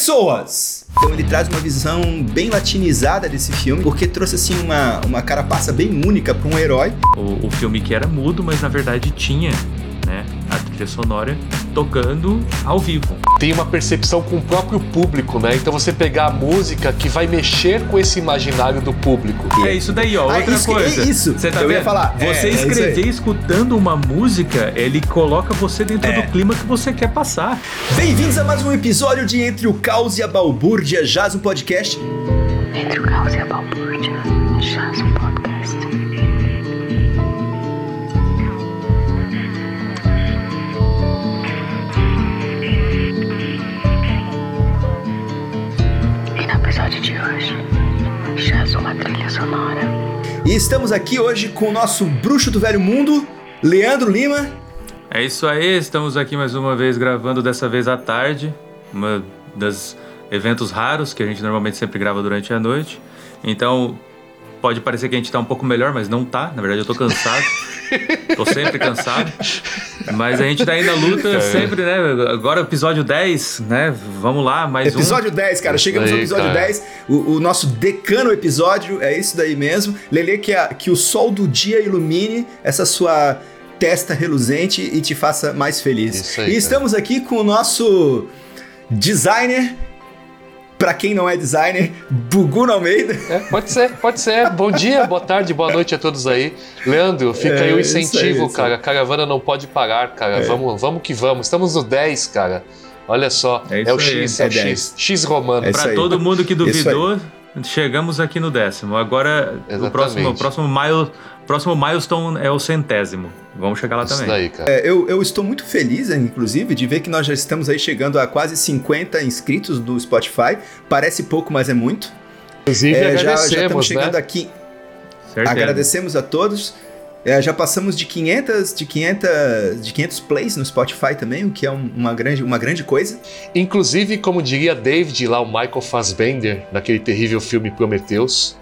Pessoas! Então ele traz uma visão bem latinizada desse filme, porque trouxe assim uma, uma carapaça bem única para um herói. O, o filme que era mudo, mas na verdade tinha né, a trilha sonora tocando ao vivo. Tem uma percepção com o próprio público, né? Então você pegar a música que vai mexer com esse imaginário do público. É isso daí, ó. Ah, Outra isso coisa. é isso. Você tá Eu ia vendo? falar. Você É, é isso escrever aí. escutando uma música, ele coloca você dentro É. do clima que você quer passar. Bem-vindos a mais um episódio de Entre o Caos e a Balbúrdia, Jaz um podcast. Entre o caos e a balbúrdia, jaz um podcast. E estamos aqui hoje com o nosso bruxo do velho mundo, Leandro Lima. É isso aí, estamos aqui mais uma vez gravando, dessa vez à tarde. Uma das eventos raros que a gente normalmente sempre grava durante a noite. Então, pode parecer que a gente tá um pouco melhor, mas não tá. Na verdade, eu tô cansado. tô sempre cansado. Mas a gente tá aí na luta sempre, né? Agora, episódio 10, né? Vamos lá, mais um. Episódio 10, cara. Chegamos aí, no episódio cara. 10. O, o nosso decano episódio é isso daí mesmo. Lele, que, a- que o sol do dia ilumine essa sua testa reluzente e te faça mais feliz. Isso aí, e cara. estamos aqui com o nosso designer. Pra quem não é designer, Buguno Almeida. É, pode ser, pode ser. Bom dia, boa tarde, boa noite a todos aí. Leandro, fica É, aí o aí, incentivo, isso cara. A caravana não pode parar, cara. Vamos, vamos que vamos. Estamos no 10, cara. Olha só. É É, o aí. X, é, É o X. 10. X romano. É aí. todo mundo que aí. duvidou, chegamos aqui no décimo. Agora, o próximo, o próximo, mile, próximo milestone é o centésimo. Vamos chegar lá Isso também. daí, cara. É, eu, eu estou muito feliz, inclusive, de ver que nós já estamos aí chegando a quase 50 inscritos do Spotify. Parece pouco, mas é muito. Inclusive, É, já, já estamos agradecemos, chegando né? aqui. Certeza. Agradecemos a todos. É, já passamos de 500, de 500, de 500 plays no Spotify também, o que é um- uma, grande, uma grande coisa. Inclusive, como diria David lá, o Michael Fassbender, naquele terrível filme Prometheus,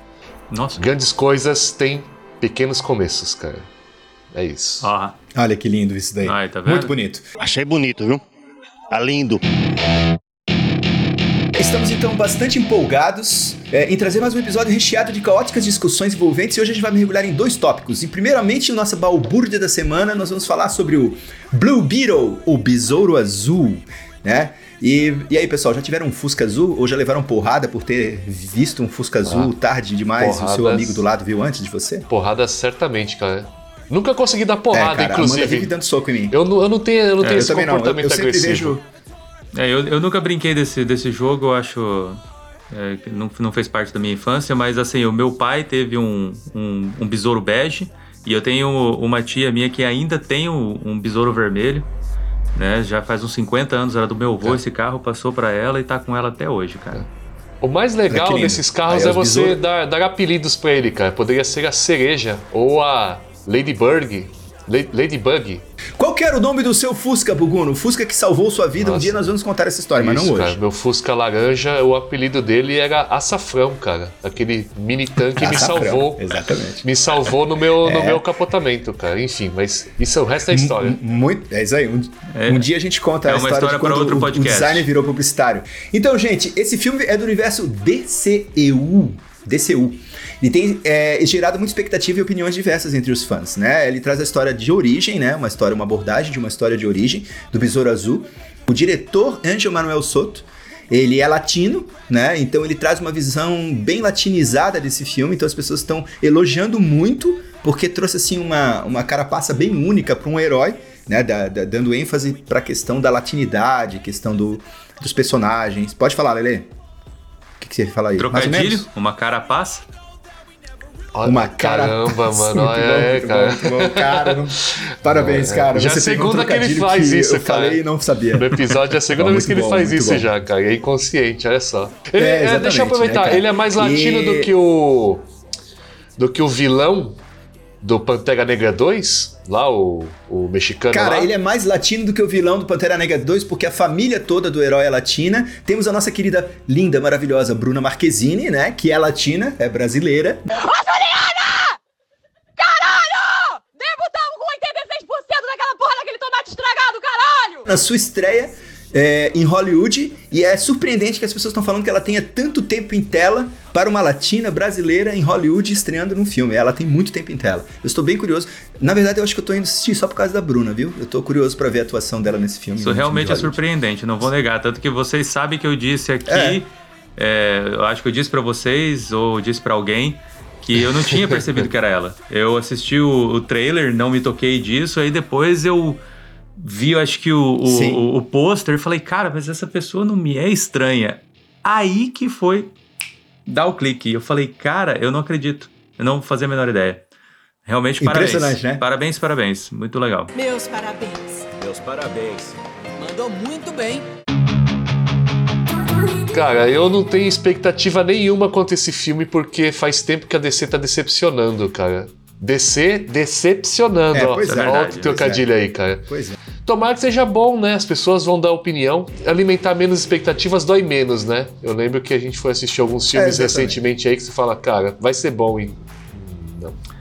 Nossa. grandes coisas têm pequenos começos, cara. É isso. Ó, Olha que lindo isso daí. Ai, tá vendo? Muito bonito. Achei bonito, viu? Tá lindo. Estamos então bastante empolgados é, em trazer mais um episódio recheado de caóticas discussões envolventes e hoje a gente vai mergulhar em dois tópicos. E primeiramente, nossa balbúrdia da semana, nós vamos falar sobre o Blue Beetle, o Besouro Azul, né? E, e aí, pessoal, já tiveram um Fusca Azul ou já levaram porrada por ter visto um Fusca Azul tarde demais e o seu porradas. amigo do lado viu antes de você? Porrada certamente, cara. Nunca consegui dar porrada, é, cara, a Amanda vive inclusive. dando soco em mim. Eu não, eu não tenho, eu não É, tenho Eu esse não, eu, comportamento eu sempre agressivo. vejo... É, eu, eu nunca brinquei desse, desse jogo, eu acho. é, que não, não fez parte da minha infância, mas assim, o meu pai teve um, um, um besouro bege e eu tenho uma tia minha que ainda tem um, um besouro vermelho. Né, já faz uns 50 anos, era do meu avô, É. esse carro passou pra ela e tá com ela até hoje, cara. O mais que legal lindo. desses carros Aí é você besouro- dar, dar apelidos pra ele, cara. Poderia ser a cereja ou a Ladybug. La- Ladybug. Qual que era o nome do seu Fusca, Buguno? O Fusca que salvou sua vida. Um Nossa. dia nós vamos contar essa história, mas Isso, não hoje. cara. Meu Fusca laranja, o apelido dele era Açafrão, cara. Aquele mini tanque me salvou. Exatamente. Me salvou no meu, É. no meu capotamento, cara. Enfim, mas isso é o resto da história. M- Muito, é isso aí. Um, É. um dia a gente conta É a história, história de para quando outro o- o, podcast. designer virou publicitário. Então, gente, esse filme é do universo DCEU. DCU. E tem é, gerado muita expectativa e opiniões diversas entre os fãs, né? Ele traz a história de origem, né? Uma história, uma abordagem de uma história de origem do Besouro Azul. O diretor, Angel Manuel Soto, ele é latino, né? Então ele traz uma visão bem latinizada desse filme. Então as pessoas estão elogiando muito, porque trouxe assim uma, uma carapaça bem única para um herói, né? Da- da- dando ênfase para a questão da latinidade, questão do, dos personagens. Pode falar, Lele. O que, que você fala aí? Trocadilho, uma carapaça. Olha, Uma cara. Caramba, mano. Muito Olha, bom, é, muito cara. bom, muito bom, cara. não- Parabéns, É, cara. já é a pegou um segunda que ele faz isso, eu cara. falei e não sabia. No episódio é a segunda vez que ele bom, faz isso bom. já, cara. É inconsciente, olha só. Ele- É, é, deixa eu exatamente, aproveitar. né, cara? ele é mais latino E- do que o. do que o vilão do Pantera Negra 2, lá o, o mexicano Cara, lá. ele é mais latino do que o vilão do Pantera Negra 2, porque a família toda do herói é latina. Temos a nossa querida, linda, maravilhosa Bruna Marquezine, né? Que é latina, é brasileira. Debutamos com 86% daquela porra daquele tomate estragado, caralho! Na sua estreia, é, em Hollywood e é surpreendente que as pessoas estão falando que ela tenha tanto tempo em tela para uma latina brasileira em Hollywood estreando num filme. Ela tem muito tempo em tela. Eu estou bem curioso. Na verdade, eu acho que eu estou indo assistir só por causa da Bruna, viu? Eu estou curioso para ver a atuação dela nesse filme. Isso filme realmente de é surpreendente, não vou negar. Tanto que vocês sabem que eu disse aqui, É. é, eu acho que eu disse pra vocês, ou disse pra alguém, que eu não tinha percebido que era ela. Eu assisti o, o trailer, não me toquei disso, aí depois eu vi, eu acho que o, o, o, o pôster e falei, cara, mas essa pessoa não me é estranha. Aí que foi dar o clique. Eu falei, cara, eu não acredito. Eu não fazia a menor ideia. Realmente, parabéns. Impressionante, né? Parabéns, parabéns. Muito legal. Meus parabéns. Meus parabéns. Mandou muito bem. Cara, eu não tenho expectativa nenhuma quanto a esse filme, porque faz tempo que a DC tá decepcionando, cara. DC decepcionando, É, ó. pois é. Olha Verdade, o trocadilho aí, cara. Pois é. Tomara que seja bom, né? As pessoas vão dar opinião. Alimentar menos expectativas dói menos, né? Eu lembro que a gente foi assistir alguns filmes exatamente. recentemente aí que você fala, cara, vai ser bom, hein?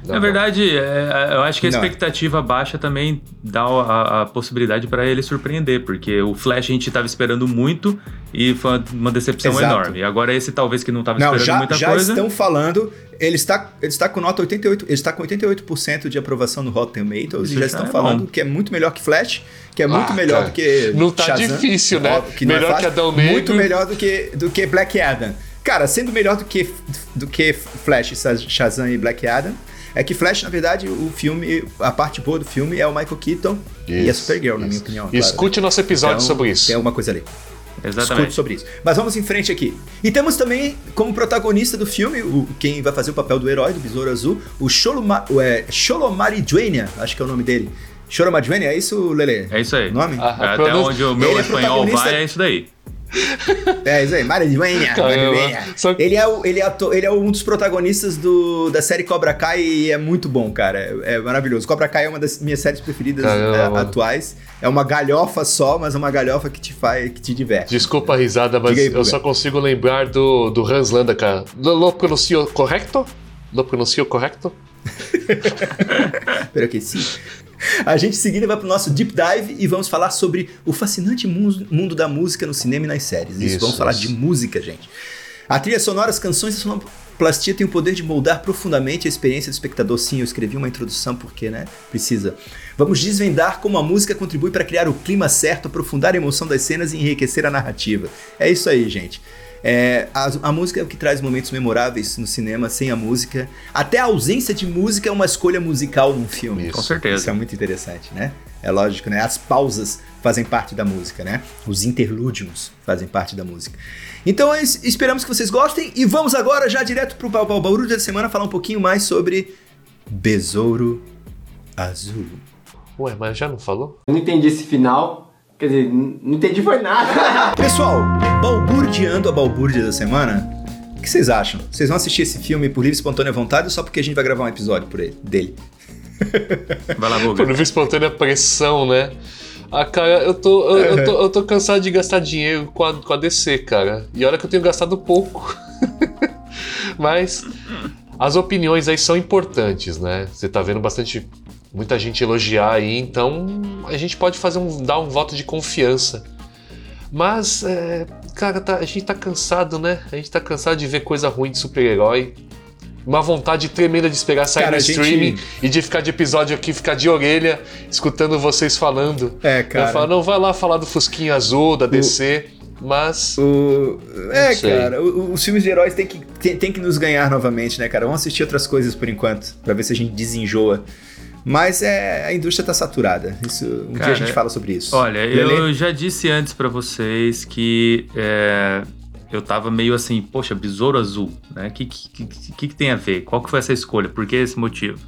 Não. não Na verdade, é, eu acho que a Não. expectativa baixa também dá a, a possibilidade pra ele surpreender, porque o Flash a gente tava esperando muito e foi uma decepção Exato. enorme. E agora esse talvez que não tava Não, esperando já, muita já coisa. estão falando. Ele está, ele está com nota 88, ele está com 88% de aprovação no Rotten Tomatoes Isso e já já estão é falando bom. que é muito melhor que Flash, que é muito Ah, melhor cara, do que não tá Shazam, difícil, né? não é Melhor fácil, que Adão Negro. Muito melhor do que, do que Black Adam. Cara, sendo melhor do que, do que Flash, Shazam e Black Adam, é que Flash, na verdade, o filme, a parte boa do filme é o Michael Keaton e a Isso, Supergirl, na minha isso. opinião. Claro, Escute nosso episódio Então, sobre isso. Tem alguma coisa ali. Escute Exatamente. sobre isso. Mas vamos em frente aqui. E temos também como protagonista do filme, o, quem vai fazer o papel do herói, do Besouro Azul, o Sholoma, o, é, Sholomari Duenya, acho que é o nome dele. Sholomari Duenya, é isso, Lele? É isso aí. O nome? Ah, Até pronun- onde o meu Ele é espanhol protagonista- vai, é isso daí. É isso aí, Mari Duenya. Mari Caramba. Duenya. Só- Ele, é o, ele, é ele é um dos protagonistas do, da série Cobra Kai e é muito bom, cara. É, é maravilhoso. Cobra Kai é uma das minhas séries preferidas Caramba, é, atuais. É uma galhofa só, mas é uma galhofa que te faz, que te diverte. Desculpa a risada, mas aí, eu só consigo lembrar do, do Hans Landa, cara. Lo, pronuncio correto? Lo pronuncio correto? Espero que sim. A gente em seguida vai pro nosso deep dive e vamos falar sobre o fascinante mu- mundo da música no cinema e nas séries. Isso, Isso, vamos falar isso. de música, gente. A trilha sonora, as canções e a sonoplastia têm o poder de moldar profundamente a experiência do espectador. Sim, eu escrevi uma introdução porque, né, precisa. Vamos desvendar como a música contribui para criar o clima certo, aprofundar a emoção das cenas e enriquecer a narrativa. É isso aí, gente. É, a, a música é o que traz momentos memoráveis no cinema, sem a música. Até a ausência de música é uma escolha musical num filme. Isso. Com certeza. Isso é muito interessante, né? É lógico, né? As pausas fazem parte da música, né? Os interlúdios fazem parte da música. Então, es- esperamos que vocês gostem e vamos agora já direto pro Bauru da semana falar um pouquinho mais sobre Besouro Azul. Ué, mas já não falou? Eu não entendi esse final. Quer dizer, não entendi foi nada. Pessoal, balburdeando a balbúrdia da semana, o que vocês acham? Vocês vão assistir esse filme por livre e espontânea vontade ou só porque a gente vai gravar um episódio por ele, dele? Vai lá, Por Buga. livre espontânea pressão, né? Ah, cara, eu tô, eu, eu tô, eu tô cansado de gastar dinheiro com a, com a DC, cara. E olha que eu tenho gastado pouco. Mas as opiniões aí são importantes, né? Você tá vendo bastante. Muita gente elogiar aí, então a gente pode fazer um, dar um voto de confiança. Mas, é, cara, tá- a gente tá cansado, né? A gente tá cansado de ver coisa ruim de super-herói. Uma vontade tremenda de esperar sair Cara, no gente- streaming e de ficar de episódio aqui, ficar de orelha, escutando vocês falando. É, Eu falo, não, vai lá falar do Fusquinha Azul, da DC, mas. O... É, cara, o- os filmes de heróis tem que, tem, tem que nos ganhar novamente, né, cara? Vamos assistir outras coisas por enquanto, pra ver se a gente desenjoa. Mas é, a indústria tá saturada. Isso, um dia Cara, a gente fala sobre isso. Olha, Lelê? eu já disse antes pra vocês que é, eu tava meio assim, poxa, besouro azul, né? O que, que, que, que tem a ver? Qual que foi essa escolha? Por que esse motivo?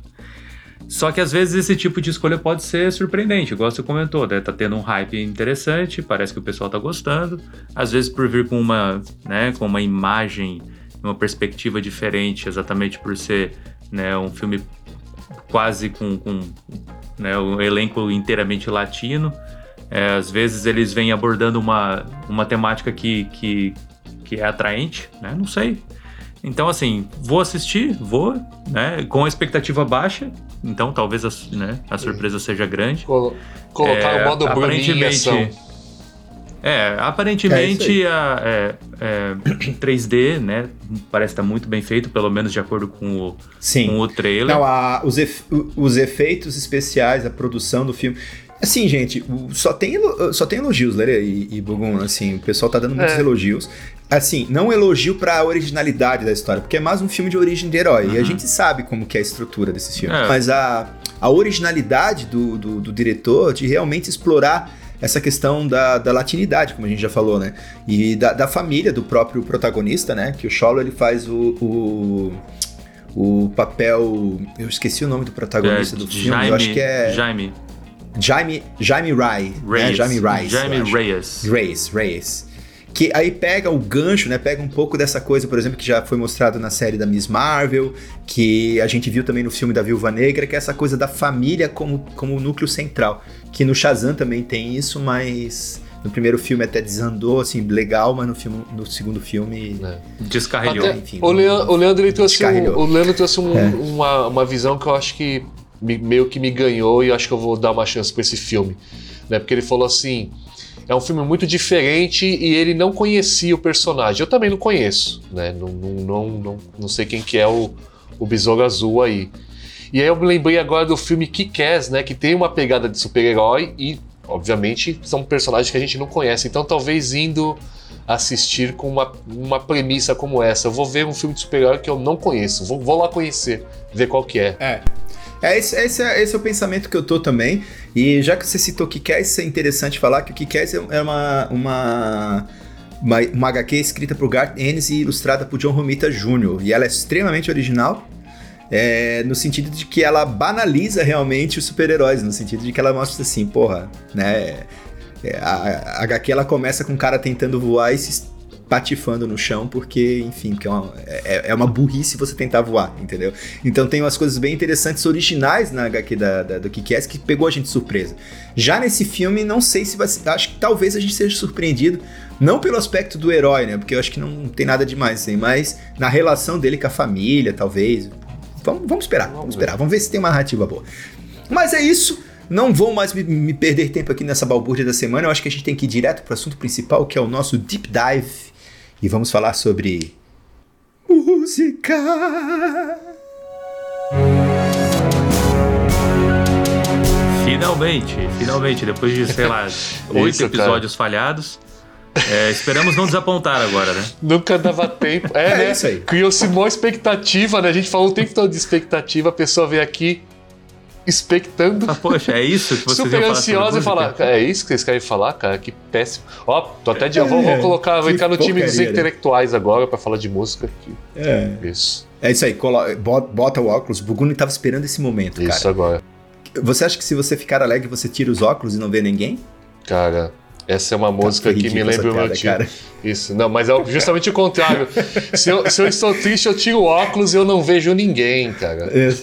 Só que às vezes esse tipo de escolha pode ser surpreendente, igual você comentou, né? Tá tendo um hype interessante, parece que o pessoal tá gostando. Às vezes por vir com uma, né, com uma imagem, uma perspectiva diferente, exatamente por ser né, um filme quase com, com né, um elenco inteiramente latino. É, às vezes eles vêm abordando uma, uma temática que, que, que é atraente, né? Não sei. Então, assim, vou assistir, vou, né? Com a expectativa baixa, então talvez a, né, a surpresa seja grande. Colo- colocar É, o modo Bruninho É, aparentemente a, é, é, 3D, né? Parece estar muito bem feito, pelo menos de acordo com o, Sim. com o trailer. Não, a- os, ef- os efeitos especiais, a produção do filme. Assim, gente, só tem, só tem elogios, Lere e, e Bugum, assim, o pessoal tá dando muitos É. elogios. Assim, não elogio pra originalidade da história, porque é mais um filme de origem de herói, e a gente sabe como que é a estrutura desses filmes. É. Mas a, a originalidade do, do, do diretor de realmente explorar essa questão da, da latinidade, como a gente já falou, né? E da, da família do próprio protagonista, né? Que o Cholo, ele faz o- o o papel. Eu esqueci o nome do protagonista do filme, eu acho que é. Jaime Jaime, Jaime Rai. Reyes. Né? Jaime Rai. Jaime Reyes. Reyes, Reyes. Que aí pega o gancho, né? Pega um pouco dessa coisa, por exemplo, que já foi mostrado na série da Miss Marvel, que a gente viu também no filme da Viúva Negra, que é essa coisa da família como, como núcleo central. Que no Shazam também tem isso, mas no primeiro filme até desandou, assim, legal, mas no, filme, no segundo filme. É. Descarrilhou. Até- enfim, o, Leandro, o Leandro ele trouxe, um, o Leandro trouxe um- É. uma, uma visão que eu acho que me- meio que me ganhou e eu acho que eu vou dar uma chance pra esse filme. Né? Porque ele falou assim: é um filme muito diferente e ele não conhecia o personagem. Eu também não conheço, né? Não, não, não, não, sei quem que é o, o Besouro Azul aí. E aí eu me lembrei agora do filme Kick-Ass, né? Que tem uma pegada de super-herói e, obviamente, são personagens que a gente não conhece. Então talvez indo assistir com uma, uma premissa como essa. Eu vou ver um filme de super-herói que eu não conheço. Vou, vou lá conhecer, ver qual que é. É. É esse, esse é, esse é o pensamento que eu tô também. E já que você citou o Kick-Ass, é interessante falar que o Kick-Ass é uma, uma, uma, uma HQ escrita por Garth Ennis e ilustrada por John Romita Jr. E ela é extremamente original, é, no sentido de que ela banaliza realmente os super-heróis, no sentido de que ela mostra assim, porra, né? é, a, a HQ ela começa com um cara tentando voar e se patifando no chão, porque, enfim, porque é uma, é, é uma burrice você tentar voar, entendeu? Então tem umas coisas bem interessantes, originais na HQ da, da, do Kick-Ass que pegou a gente de surpresa. Já nesse filme, não sei se vai acho que talvez a gente seja surpreendido, não pelo aspecto do herói, né? Porque eu acho que não tem nada demais assim, mas na relação dele com a família, talvez. Vamos, vamos esperar, vamos esperar, vamos ver se tem uma narrativa boa. Mas é isso. Não vou mais me, me perder tempo aqui nessa balbúrdia da semana. Eu acho que a gente tem que ir direto para o assunto principal, que é o nosso deep dive. E vamos falar sobre. Música! Finalmente, finalmente, depois de, sei lá, oito Isso, cara. episódios falhados. é, esperamos não desapontar agora, né? Nunca dava tempo. É, É né? isso aí. Criou-se uma expectativa, né? A gente falou o tempo todo de expectativa, a pessoa veio aqui expectando. Mas, poxa, é isso que vocês Super ansiosa e falar, "Cara, é isso que vocês querem falar, cara? Que péssimo. Ó, tô até de. vou, vou colocar, vou que entrar no time dos intelectuais agora pra falar de música. que- É. Isso, É isso aí, colo- bota, o óculos. O Buguni tava esperando esse momento, isso cara. agora. Você acha que se você ficar alegre, você tira os óculos e não vê ninguém? Cara, essa é uma música Tá que me lembra o meu tio. cara. Isso, não, mas é justamente o contrário. se, eu, se eu estou triste, eu tiro o óculos e eu não vejo ninguém, cara. É.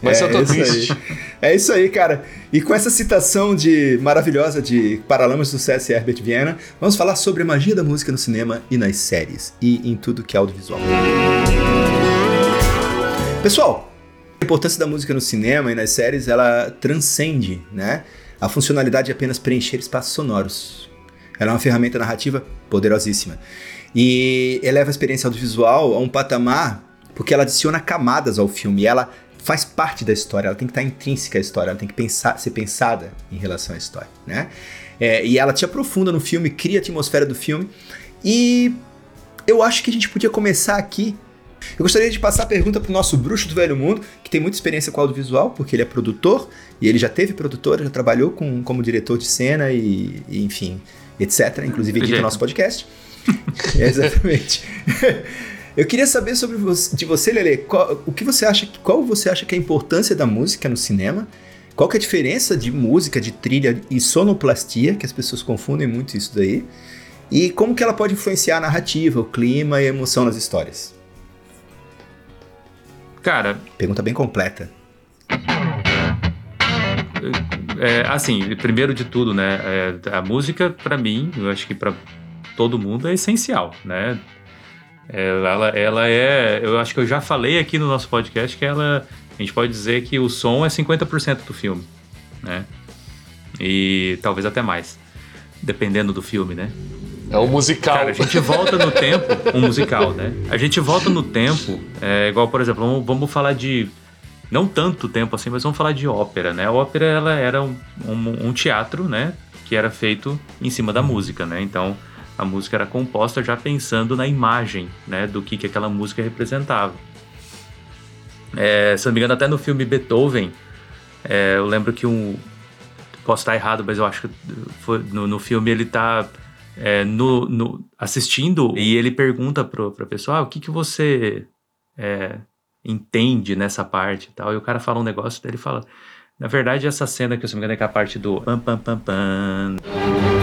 Mas É eu tô isso aí. triste. É isso aí, cara. E com essa citação de maravilhosa de Paralamas do Sucesso e Herbert Viana, vamos falar sobre a magia da música no cinema e nas séries e em tudo que é audiovisual. Pessoal, a importância da música no cinema e nas séries, ela transcende, né? A funcionalidade de apenas preencher espaços sonoros. Ela é uma ferramenta narrativa poderosíssima. E eleva a experiência audiovisual a um patamar porque ela adiciona camadas ao filme. Ela faz parte da história, ela tem que estar intrínseca à história, ela tem que pensar, ser pensada em relação à história, né? É, e ela te aprofunda no filme, cria a atmosfera do filme. E eu acho que a gente podia começar aqui. Eu gostaria de passar a pergunta pro nosso bruxo do velho mundo, que tem muita experiência com audiovisual, porque ele é produtor, e ele já teve produtora, já trabalhou com, como diretor de cena e, e, enfim, etc. Inclusive edita Gente. o nosso podcast. Exatamente. Eu queria saber sobre você, de você, Lele, qual, o que você acha, qual você acha que é a importância da música no cinema? Qual que é a diferença de música, de trilha e sonoplastia, que as pessoas confundem muito isso daí? E como que ela pode influenciar a narrativa, o clima e a emoção nas histórias? Cara, Pergunta bem completa. é, assim, primeiro de tudo, né? é, a música, pra mim, eu acho que pra todo mundo é essencial, né? É, ela, ela é. Eu acho que eu já falei aqui no nosso podcast que ela. A gente pode dizer que o som é 50% do filme, né? E talvez até mais. dependendo do filme, né? É um musical. Cara, a gente volta no tempo, um musical, né? A gente volta no tempo, é, igual, por exemplo, vamos, vamos falar de. Não tanto tempo assim, mas vamos falar de ópera, né? A ópera ela era um, um, um teatro, né? Que era feito em cima da música, né? Então a música era composta já pensando na imagem, né? Do que, que aquela música representava. É, se não me engano, até no filme Beethoven, é, eu lembro que um. Posso estar errado, mas eu acho que foi, no, no filme ele tá é, no, no, assistindo e ele pergunta pro, pra pessoa: ah, o que, que você é, entende nessa parte e tal. E o cara fala um negócio, daí ele fala. Na verdade, essa cena que eu se não me engano é que a parte do pam pam pam pam.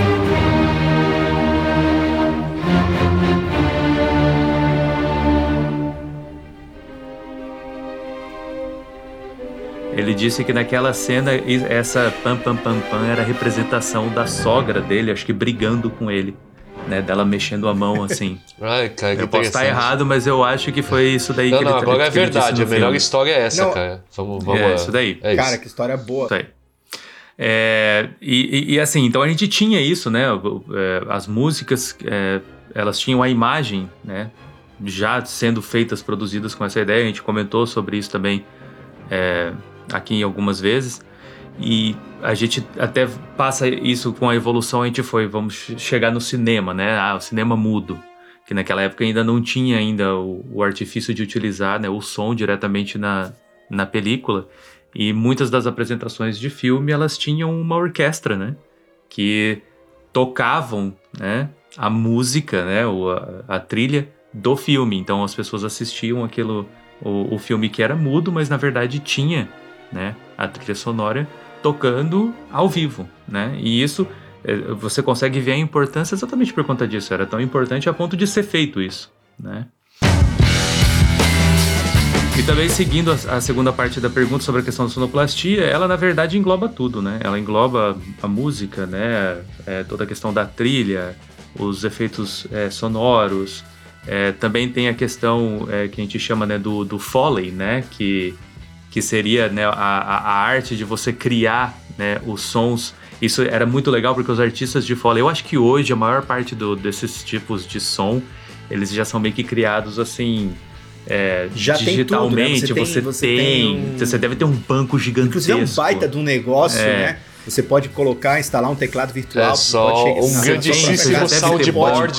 Disse que naquela cena, essa pam pam pam pam era a representação da sogra dele, acho que brigando com ele. Né, dela mexendo a mão assim. Ai, cara, eu posso estar errado, mas eu acho que foi isso daí Não, que não, ele agora é verdade. A melhor filme. história é essa, Não. cara. Vamos, vamos É, lá. isso daí. É isso. Cara, que história boa. Isso aí. É, e, e- e assim, então a gente tinha isso, né? é, As músicas, é, elas tinham a imagem, né? Já sendo feitas, produzidas com essa ideia. A gente comentou sobre isso também é, aqui algumas vezes. E a gente até passa isso com a evolução. A gente foi, vamos che- chegar no cinema, né? Ah, o cinema mudo. Que naquela época ainda não tinha ainda o, o artifício de utilizar né, o som diretamente na, na película. E muitas das apresentações de filme, elas tinham uma orquestra, né? Que tocavam, né? A música, né? O, a, a trilha do filme. Então as pessoas assistiam aquilo, o, o filme que era mudo, mas na verdade tinha, né? A trilha sonora tocando ao vivo, né? E isso eh, você consegue ver a importância exatamente por conta disso. Era tão importante a ponto de ser feito isso, né? E também seguindo a, a segunda parte da pergunta sobre a questão da sonoplastia, ela na verdade engloba tudo, né? Ela engloba a música, né? É, toda a questão da trilha, os efeitos é, sonoros. É, também tem a questão é, que a gente chama né, do, do foley, né? Que, que seria né, a, a, arte de você criar né, os sons. Isso era muito legal porque os artistas de foley, eu acho que hoje a maior parte do, desses tipos de som, eles já são meio que criados assim é, Já tem tudo, né? digitalmente. Você tem- você, você tem, tem um- você deve ter um banco gigantesco. Inclusive é um baita de um negócio, É. né? Você pode colocar, instalar um teclado virtual. É você só pode chegar um grandíssimo soundboard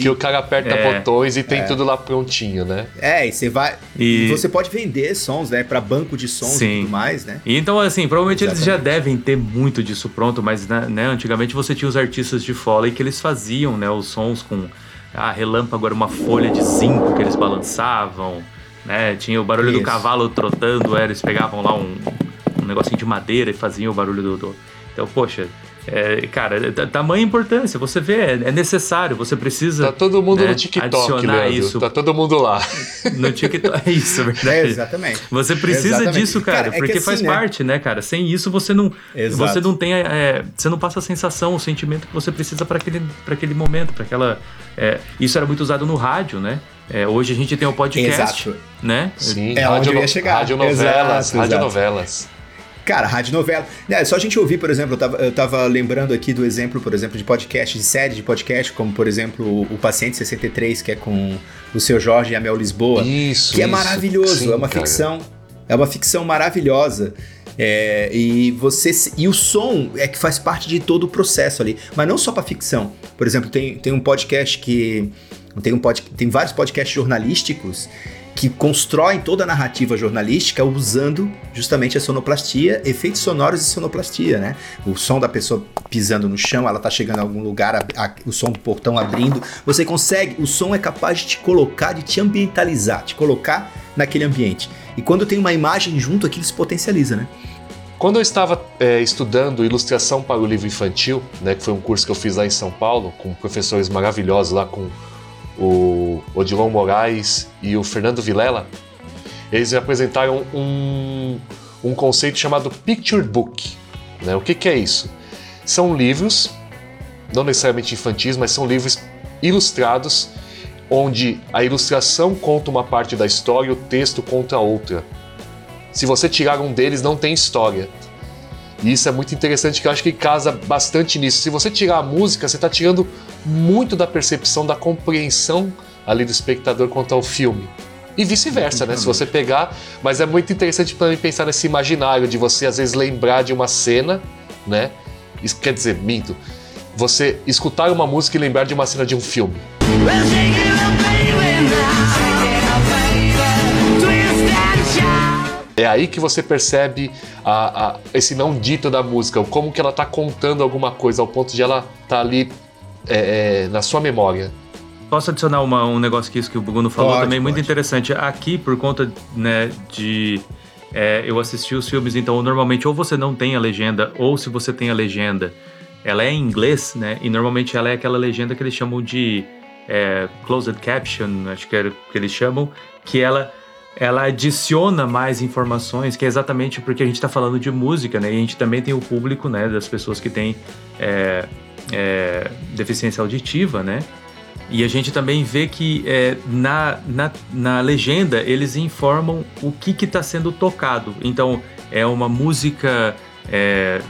que o cara aperta É. botões e tem tudo lá prontinho, né? É, e você vai. E- você pode vender sons, né? Pra banco de sons Sim. e tudo mais, né? E Então, assim, provavelmente eles já Exatamente. devem ter muito disso pronto, mas né, né, antigamente você tinha os artistas de Foley que eles faziam né, os sons com ah, relâmpago, era uma folha de zinco que eles balançavam, né? Tinha o barulho do Isso. cavalo trotando, é, eles pegavam lá um, um negocinho de madeira e faziam o barulho do. do- Então, poxa, é, cara, é- tamanha importância, você vê, é, é necessário, você precisa. Tá todo mundo né, no TikTok, adicionar Leandro. isso Tá todo mundo lá. no TikTok. É isso, é É, verdade. exatamente. Você precisa Exatamente. disso, cara, Cara, é que porque assim, faz né? parte, né, cara? Sem isso você não, Exato. você não tem, é, você não passa a sensação, o sentimento que você precisa para aquele, pra aquele momento, para aquela. é, isso era muito usado no rádio, né? É, hoje a gente tem o podcast, Exato. né? Sim, É onde eu ia chegar. Radionovelas, Exato, radionovelas. Cara, rádio novela. É, só a gente ouvir, por exemplo, eu tava, eu tava lembrando aqui do exemplo, por exemplo, de podcast, de série de podcast, como, por exemplo, o, o Paciente 63, que é com o seu Jorge e a Mel Lisboa. Isso, que é isso. maravilhoso, Sim, é uma cara. ficção, é uma ficção maravilhosa. É, e você e o som é que faz parte de todo o processo ali, mas não só para ficção. Por exemplo, tem, tem um podcast que tem um pod, tem vários podcasts jornalísticos que constroem toda a narrativa jornalística usando justamente a sonoplastia, efeitos sonoros e sonoplastia, né? O som da pessoa pisando no chão, ela tá chegando a algum lugar, a- a- o som do portão abrindo, você consegue, o som é capaz de te colocar, de te ambientalizar, te colocar naquele ambiente. E quando tem uma imagem junto, aquilo se potencializa, né? Quando eu estava é, estudando ilustração para o livro infantil, né, que foi um curso que eu fiz lá em São Paulo, com professores maravilhosos lá, com o Odilon Moraes e o Fernando Vilela, eles apresentaram um, um conceito chamado Picture Book. Né? O que, que é isso? São livros, não necessariamente infantis, mas são livros ilustrados, onde a ilustração conta uma parte da história e o texto conta outra. Se você tirar um deles, não tem história. E isso é muito interessante, que eu acho que casa bastante nisso. Se você tirar a música, você está tirando muito da percepção, da compreensão ali do espectador quanto ao filme. E vice-versa, né? Se você pegar. Mas é muito interessante para mim pensar nesse imaginário de você, às vezes, lembrar de uma cena, né? Isso quer dizer, minto. Você escutar uma música e lembrar de uma cena de um filme. É aí que você percebe a, a- esse não dito da música, como que ela tá contando alguma coisa, ao ponto de ela tá ali é, é, na sua memória. Posso adicionar uma- um negócio que isso que o Bruno falou Pode, também, muito pode. interessante. Aqui, por conta né, de é, eu assistir os filmes, então normalmente ou você não tem a legenda, ou se você tem a legenda, ela é em inglês, né? E normalmente ela é aquela legenda que eles chamam de é, closed caption, acho que é que eles chamam, que ela ela adiciona mais informações, que é exatamente porque a gente está falando de música, né? E a gente também tem o público, né, das pessoas que têm é, é, deficiência auditiva, né? E a gente também vê que é, na, na, na legenda eles informam o que está sendo tocado. Então é uma música é,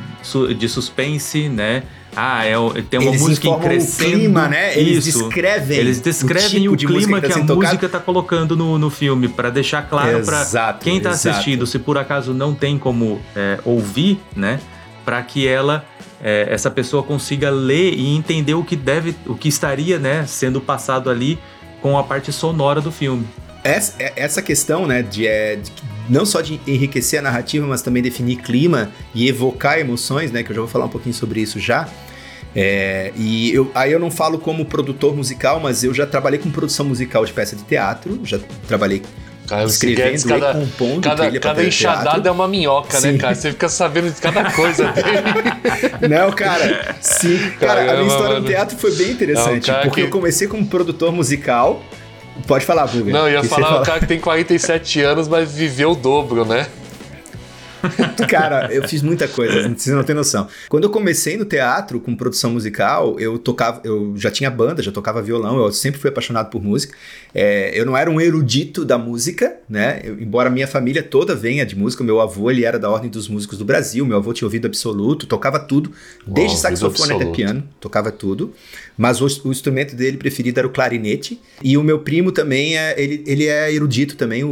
de suspense, né? Ah, é, o- tem uma Eles música em informam o crescendo. clima, né? Eles Isso. descrevem Eles o descrevem tipo o, de música clima que que, a tocado. música tá colocando no, no filme, para deixar claro para quem tá exato. assistindo, se por acaso não tem como é, ouvir, né? Para que ela é, essa pessoa consiga ler e entender o que deve, o que estaria, né, sendo passado ali com a parte sonora do filme. Essa, é- essa questão, né, de, é, de não só de enriquecer a narrativa, mas também definir clima e evocar emoções, né, que eu já vou falar um pouquinho sobre isso já. É, e eu, aí eu não falo como produtor musical, mas eu já trabalhei com produção musical de peça de teatro, já trabalhei Cara, escrevendo cada, e compondo cada, cada de teatro. enxadada é uma minhoca, né, Sim. cara? Você fica sabendo de cada coisa dele. Não, cara, sim. Cara, a Caramba, minha história no mano. teatro foi bem interessante, Não, porque que- eu comecei como produtor musical. Pode falar, Buga. Não, eu ia falar fala- o cara que tem 47 anos, mas viveu o dobro, né? Cara, eu fiz muita coisa, você não tem noção. Quando eu comecei no teatro com produção musical, eu tocava, eu já tinha banda, já tocava violão, eu sempre fui apaixonado por música. É, eu não era um erudito da música, né? Eu- embora minha família toda venha de música, meu avô ele era da ordem dos músicos do Brasil, meu avô tinha ouvido absoluto, tocava tudo, desde ouvido saxofone até piano, tocava tudo. Mas o, o instrumento dele preferido era o clarinete. E o meu primo também é, ele, ele é erudito também, o,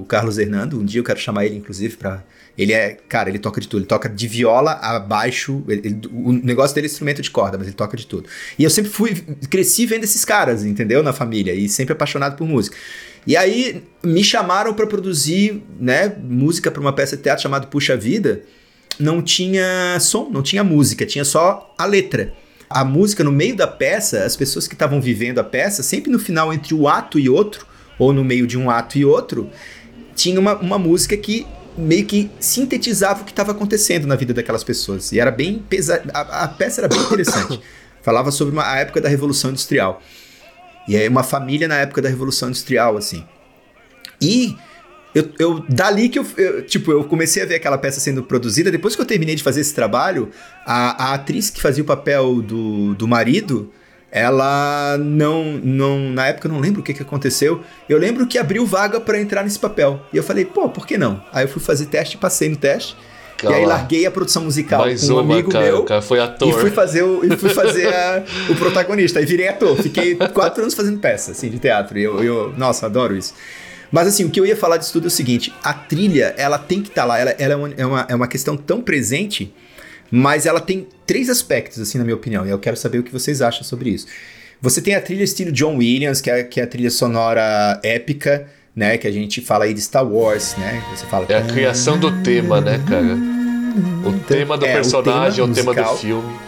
o Carlos Hernando. Um dia eu quero chamar ele, inclusive, pra. Ele é, cara, ele toca de tudo. Ele toca de viola a baixo. ele- ele- o negócio dele é instrumento de corda, mas ele toca de tudo. E eu sempre fui, cresci vendo esses caras, entendeu? Na família. E sempre apaixonado por música. E aí me chamaram pra produzir, né, música pra uma peça de teatro chamada Puxa Vida. Não tinha som, não tinha música, tinha só a letra. A música no meio da peça, as pessoas que estavam vivendo a peça, sempre no final entre o ato e outro, ou no meio de um ato e outro, tinha uma, uma música que meio que sintetizava o que estava acontecendo na vida daquelas pessoas. E era bem pesada. A, peça era bem interessante. Falava sobre uma, a época da Revolução Industrial. E aí uma família na época da Revolução Industrial, assim. E eu, eu- dali que eu, eu, tipo, eu comecei a ver aquela peça sendo produzida. Depois que eu terminei de fazer esse trabalho, a, a atriz que fazia o papel do, do marido, ela não, não. Na época eu não lembro o que, que aconteceu. Eu lembro que abriu vaga pra entrar nesse papel. E eu falei, pô, por que não? Aí eu fui fazer teste, passei no teste. e aí larguei a produção musical Mais com um uma, amigo cara. meu. Cara foi E ator. fui fazer, o, e fui fazer a- o protagonista. E virei ator. Fiquei quatro anos fazendo peça, assim, de teatro. E eu, eu, nossa, adoro isso. Mas assim, o que eu ia falar disso tudo é o seguinte: a trilha, ela tem que estar lá. Ela, ela é, uma, é, uma, é uma questão tão presente, mas ela tem três aspectos, assim, na minha opinião. E eu quero saber o que vocês acham sobre isso. Você tem a trilha estilo John Williams, que é, que é a trilha sonora épica, né? Que a gente fala aí de Star Wars, né? Você fala. É a criação do tema, né, cara? O tema do É, o personagem, tema o tema, do filme.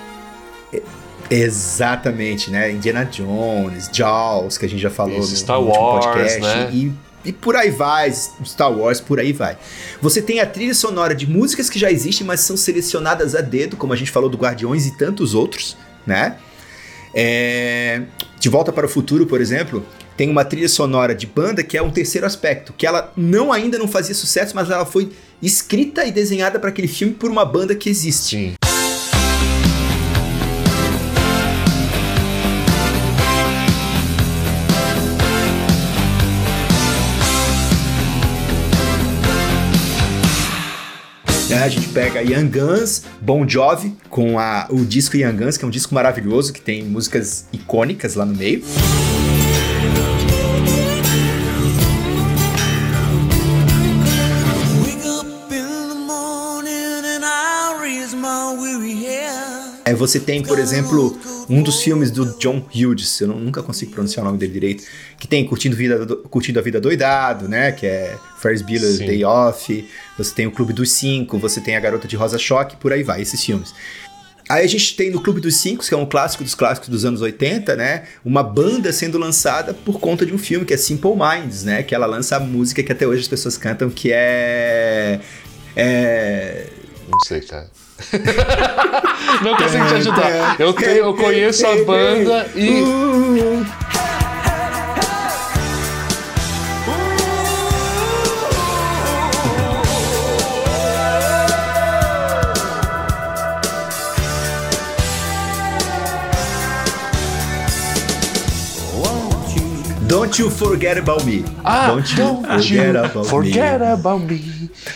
Exatamente, né? Indiana Jones, Jaws, que a gente já falou Isso, no, Star no Wars, podcast, né? e, e por aí vai, Star Wars, por aí vai. Você tem a trilha sonora de músicas que já existem, mas são selecionadas a dedo, como a gente falou do Guardiões e tantos outros, né? É, De Volta para o Futuro, por exemplo, tem uma trilha sonora de banda que é um terceiro aspecto, que ela não ainda não fazia sucesso, mas ela foi escrita e desenhada para aquele filme por uma banda que existe. Sim. Né? A gente pega Young Guns, Bon Jovi, com a, o disco Young Guns, que é um disco maravilhoso, que tem músicas icônicas lá no meio. É, você tem, por exemplo, um dos filmes do John Hughes, eu não- nunca consigo pronunciar o nome dele direito, que tem Curtindo, Vida, Do- Curtindo a Vida Doidado, né? Que é Ferris Bueller's. Day Off, você tem o Clube dos Cinco, você tem A Garota de Rosa Choque, por aí vai, esses filmes. Aí a gente tem no Clube dos Cinco, que é um clássico dos clássicos dos anos 80, né? Uma banda sendo lançada por conta de um filme que é Simple Minds, né? Que ela lança a música que até hoje as pessoas cantam, que é. É. Não sei, cara. não consigo te ajudar. Eu, tenho, eu conheço a banda e. Don't you forget about me. Ah, don't you forget about forget me. about me.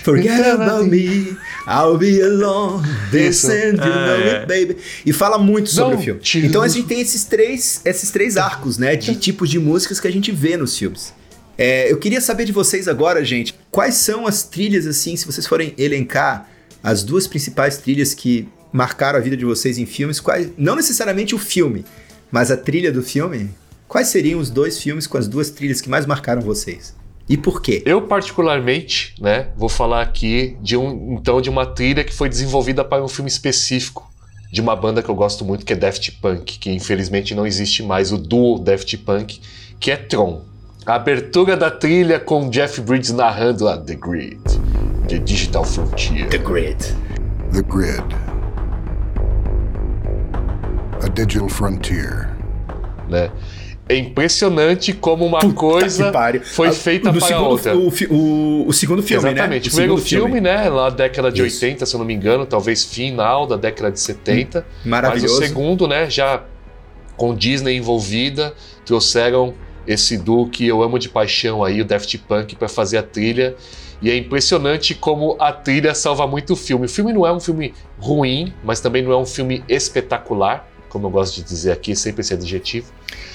Forget about me. I'll be alone. Listen, you Ah, know é. it, baby. E fala muito sobre Don't o filme. Então a gente tem esses três, esses três arcos, né? De tipos de músicas que a gente vê nos filmes. É, eu queria saber de vocês agora, gente, quais são as trilhas, assim, se vocês forem elencar as duas principais trilhas que marcaram a vida de vocês em filmes, quais, não necessariamente o filme, mas a trilha do filme, quais seriam os dois filmes com as duas trilhas que mais marcaram vocês? E por quê? Eu, particularmente, né, vou falar aqui de um, então, de uma trilha que foi desenvolvida para um filme específico de uma banda que eu gosto muito, que é Daft Punk, que infelizmente não existe mais, o duo Daft Punk, que é Tron. A abertura da trilha com Jeff Bridges narrando a The Grid, The Digital Frontier. The Grid. The Grid. A digital frontier. né? É impressionante como uma Puta coisa foi Ah, feita para segundo, outra. O, o- o segundo filme, Exatamente. né? O primeiro segundo filme, né? Lá da década de Isso. 80, se eu não me engano, talvez final da década de 70. Mas Maravilhoso. o segundo, né, já com Disney envolvida, trouxeram esse duo que eu amo de paixão aí, o Daft Punk, para fazer a trilha. E é impressionante como a trilha salva muito o filme. O filme não é um filme ruim, mas também não é um filme espetacular, como eu gosto de dizer aqui, sempre esse adjetivo.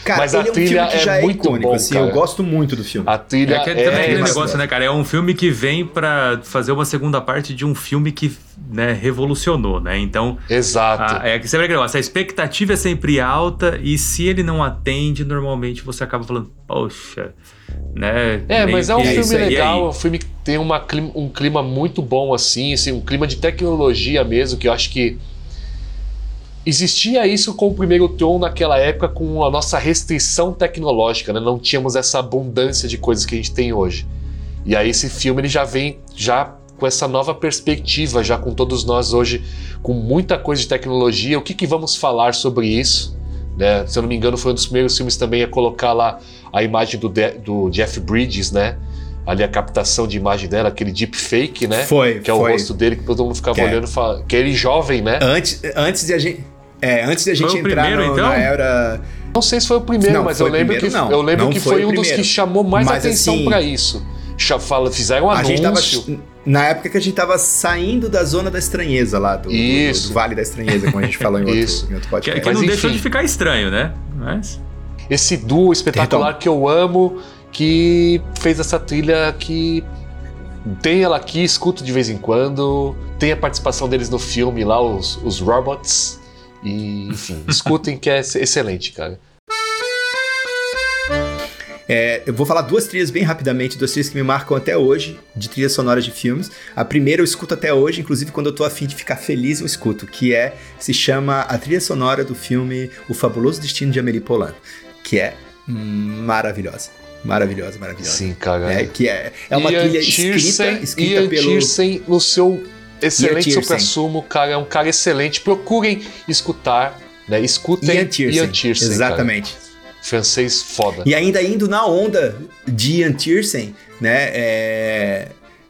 Cara, Mas a é um trilha filme que é já é muito icônico, bom, assim, cara. eu gosto muito do filme. A trilha É, é, aquele, também aquele mas- negócio, né, cara? É um filme que vem pra fazer uma segunda parte de um filme que né, revolucionou, né? Então, Exato. a, é que sempre aquele negócio, a expectativa é sempre alta e se ele não atende, normalmente você acaba falando, poxa, né? É, mas é um É filme legal, é um filme que tem uma um clima muito bom, assim, assim, um clima de tecnologia mesmo, que eu acho que existia isso com o primeiro Tron naquela época, com a nossa restrição tecnológica, né? Não tínhamos essa abundância de coisas que a gente tem hoje. E aí esse filme ele já vem já com essa nova perspectiva, já com todos nós hoje, com muita coisa de tecnologia. O que, que vamos falar sobre isso? Né? Se eu não me engano, foi um dos primeiros filmes também a colocar lá a imagem do, De- do Jeff Bridges, né? Ali a captação de imagem dela, aquele deepfake, né? Foi, Que é o foi. rosto dele que todo mundo ficava Que é. olhando, e fala- que ele jovem, né? Antes, antes de a gente. É, antes de a gente entrar primeiro, no- então? na era. Não sei se foi o primeiro, Não, mas eu lembro primeiro, que não. eu lembro Não que foi um dos que chamou mais Mas, atenção assim, pra isso. Já fala, fizeram um A gente tava. Na época que a gente tava saindo da zona da estranheza lá, do, do- Isso. do Vale da Estranheza, como a gente falou em outro, Isso. em outro Que, podcast. que Mas não deixou enfim. de ficar estranho, né? Mas. Esse duo espetacular Então. que eu amo, que fez essa trilha que tem ela aqui, escuto de vez em quando. Tem a participação deles no filme lá, os, os Robots. E, enfim, escutem que é ex- excelente, cara. É, eu vou falar duas trilhas bem rapidamente, duas trilhas que me marcam até hoje, de trilhas sonoras de filmes. A primeira eu escuto até hoje, inclusive quando eu tô afim de ficar feliz eu escuto, que é, se chama a trilha sonora do filme O Fabuloso Destino de Amélie Poulain, que é maravilhosa. Maravilhosa, maravilhosa. Sim, cara. É, que é, é uma Ian trilha Tiersen- escrita, escrita Ian pelo... Tiersen no seu excelente supra-sumo, cara, é um cara excelente. Procurem escutar, né? Escutem Ian Tiersen. Ian Tiersen, cara. Exatamente. Francês foda. E ainda indo na onda de Ian Tiersen, né? é,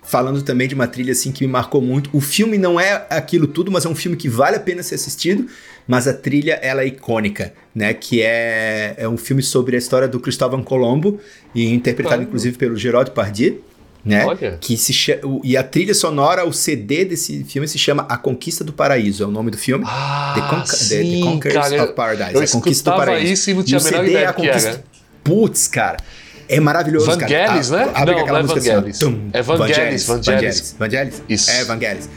Falando também de uma trilha assim que me marcou muito. O filme não é aquilo tudo, mas é um filme que vale a pena ser assistido. Mas a trilha ela é icônica, né? Que é, é um filme sobre a história do Cristóvão Colombo e interpretado Ah. inclusive pelo Gerard Depardieu. Né? Olha. Que se cha- o- e a trilha sonora, o CD desse filme se chama A Conquista do Paraíso, é o nome do filme. Ah, The, Conca- the- The sim, Conquest cara, of Paradise, A Conquista do Paraíso. isso e não o tinha a menor CD é ideia a que conquista. Putz, cara. É maravilhoso, cara. Vangelis, Ah, né? Abre Não, aquela não é música Vangelis. assim. Tum, É Vangelis, Vangelis. Vangelis. Vangelis? Isso. É, Vangelis.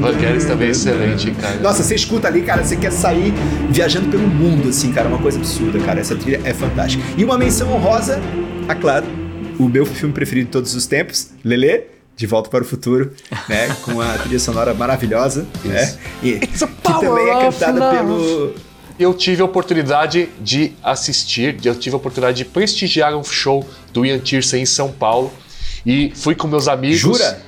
Vangelis também é excelente, cara. Nossa, você escuta ali, cara, você quer sair viajando pelo mundo, assim, cara, uma coisa absurda, cara. Essa trilha é fantástica. E uma menção honrosa, a claro, o meu filme preferido de todos os tempos, Lelê, De Volta para o Futuro, né? Com a trilha sonora maravilhosa, né? E, que também é cantada pelo. Eu tive a oportunidade de assistir, eu tive a oportunidade de prestigiar um show do Ian Tiersen em São Paulo e fui com meus amigos. Jura?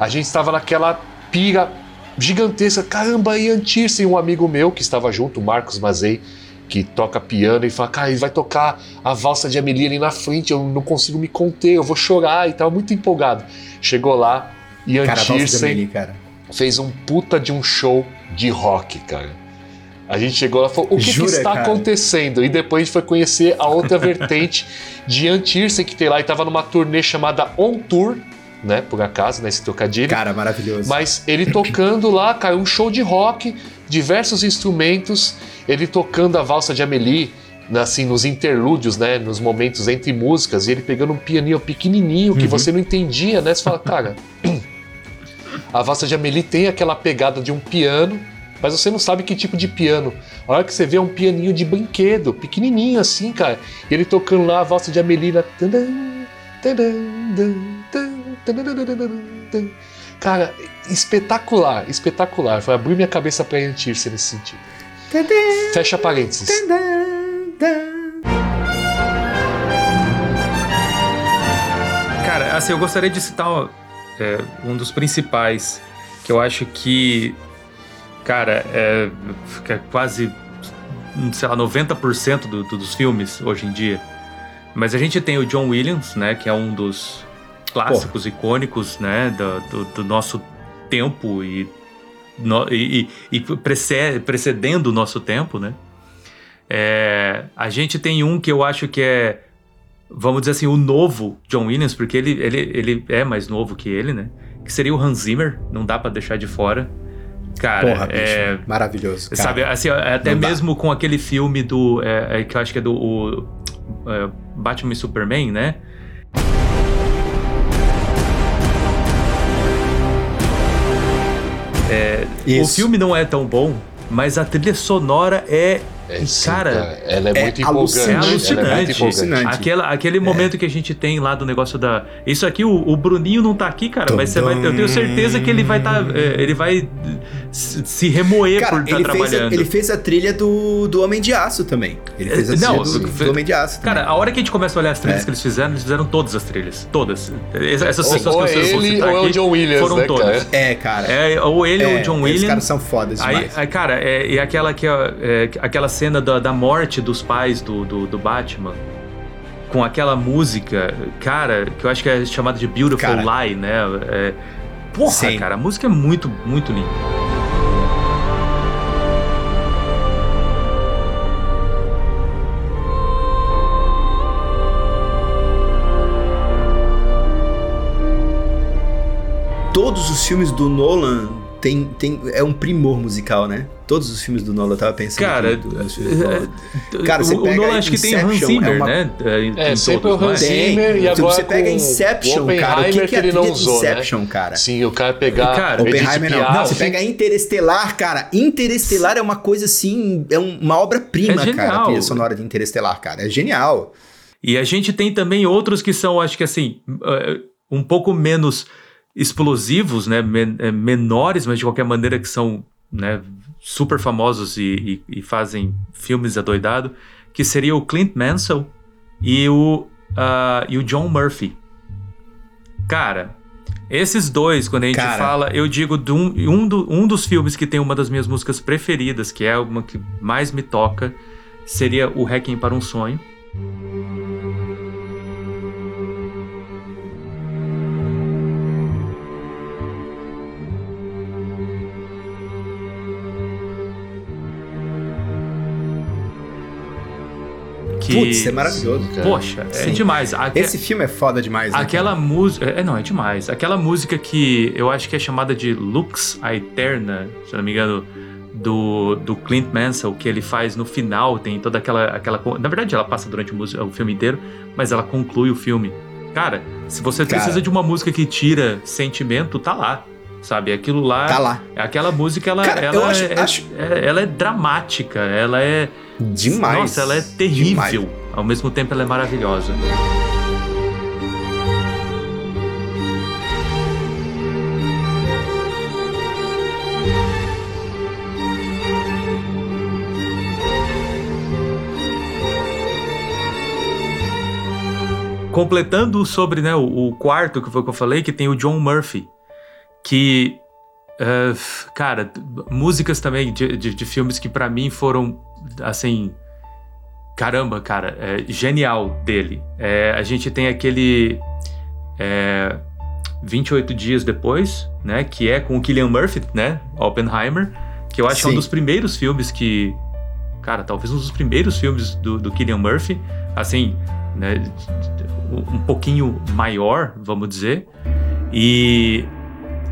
A gente estava naquela pira gigantesca. Caramba, Ian Tiersen, um amigo meu que estava junto, o Marcos Mazei, que toca piano e fala, cara, ele vai tocar a valsa de Amelie ali na frente, eu não consigo me conter, eu vou chorar e tava muito empolgado. Chegou lá, Ian Cara, Tiersen Amelie, fez um puta de um show de rock, cara. A gente chegou lá e falou: o que, que Jura, está cara? acontecendo? E depois a gente foi conhecer a outra vertente de Ian Tiersen, que tem lá e tava numa turnê chamada On Tour, né? Por acaso, né? Esse trocadilho. Cara, maravilhoso. Mas ele tocando lá, cara, um show de rock, diversos instrumentos, ele tocando a valsa de Amelie, na- assim, nos interlúdios, né, nos momentos entre músicas, e ele pegando um pianinho pequenininho Uhum. que você não entendia, né? Você fala, cara, a valsa de Amelie tem aquela pegada de um piano, mas você não sabe que tipo de piano. A hora que você vê é um pianinho de brinquedo, pequenininho assim, cara, e ele tocando lá a valsa de tadã. Cara, espetacular, espetacular. Foi abrir minha cabeça pra Ian Tiersen nesse sentido. Fecha parênteses. Cara, assim, eu gostaria de citar é, um dos principais, que eu acho que, cara, é, fica quase, sei lá, 90% do, do- dos filmes hoje em dia. Mas a gente tem o John Williams, né, que é um dos clássicos icônicos, né, do, do- nosso tempo e, no- e, e- e prece- precedendo o nosso tempo, né. É, a gente tem um que eu acho que é vamos dizer assim, o novo John Williams, porque ele, ele, ele é mais novo que ele, né? Que seria o Hans Zimmer, não dá pra deixar de fora. Cara, Porra, bicho. é, Maravilhoso. Cara. sabe, assim, até não dá. mesmo com aquele filme do, é, é, que eu acho que é do o, é, Batman e Superman, né? O Isso. filme não é tão bom, mas a trilha sonora é, É, cara, ela é, é muito empolgante. alucinante, ela é muito alucinante. empolgante. Alucinante. Aquela, aquele momento que a gente tem lá do negócio da. Isso aqui, o, o Bruninho não tá aqui, cara, mas você vai, eu tenho certeza que ele vai tá, é, ele vai se remoer Cara, por estar ele, fez a, trabalhando. ele fez a trilha do, do Homem de Aço também. Ele fez a trilha Não, do, do Homem de Aço. Cara, também. a hora que a gente começa a olhar as trilhas É. que eles fizeram, eles fizeram todas as trilhas. Todas. Essas Ou- pessoas ou que eu é vou ele citar ou é o aqui John Williams, foram né, todas. cara? É, cara. É, ou ele ou o John Esses Williams. caras são fodas Aí, demais. aí, cara, é, e aquela, que, é, é, aquela cena da, da morte dos pais do, do, do Batman, com aquela música, cara, que eu acho que é chamada de Beautiful Cara. Lie, né? É, porra, Sim. cara, a música é muito, muito linda. Todos os filmes do Nolan tem, tem, é um primor musical, né? Todos os filmes do Nolan, eu tava pensando. Cara, do- do Nolan. Cara, o, você o pega Nolan acho que tem o Hans Inception, Zimmer, é uma- né? É, em sempre todos, o Hans é? Tem. Zimmer e Se agora você pega Inception, o cara, o que, que é a trilha usou, né? Inception, cara? Sim, o cara pegar Cara, Oppenheimer não. Não, você pega Interestelar, cara. Interestelar é uma coisa assim, é um- uma obra-prima, É cara. A trilha sonora de Interestelar, cara. É genial. E a gente tem também outros que são, acho que assim, um pouco menos explosivos, né? men- eh, menores, mas de qualquer maneira que são né, super famosos e, e- e fazem filmes adoidado, que seria o Clint Mansell e o, ah, e o John Murphy. Cara, esses dois, quando a gente Cara. fala, eu digo de um, um, do- um dos filmes que tem uma das minhas músicas preferidas, que é uma que mais me toca, seria o Requiem para um Sonho. Que. Putz, é maravilhoso. cara. Poxa, é Sim. demais. Aque- Esse filme é foda demais, né? Aquela música. É, não, é demais. Aquela música que eu acho que é chamada de Lux a Eterna, se eu não me engano, do, do Clint Mansell, que ele faz no final, tem toda aquela. aquela na verdade, ela passa durante o, o filme inteiro, mas ela conclui o filme. Cara, se você Cara. precisa de uma música que tira sentimento, tá lá. Sabe? Aquilo lá. Tá lá. Aquela música, ela, Cara, ela, acho- é, acho- é- ela é dramática, ela é. Demais. Nossa, ela é terrível. Demais. Ao mesmo tempo, ela é maravilhosa. Completando sobre né, o, o quarto, que foi que eu falei, que tem o John Murphy, que, é, cara, músicas também de, de, de filmes que pra mim foram, assim, caramba, cara, é, genial dele. É, a gente tem aquele é, 28 Dias Depois, né, que é com o Killian Murphy, né, Oppenheimer, que eu acho que é um dos primeiros filmes que, cara, talvez um dos primeiros filmes do, do Killian Murphy, assim, né, um pouquinho maior, vamos dizer, e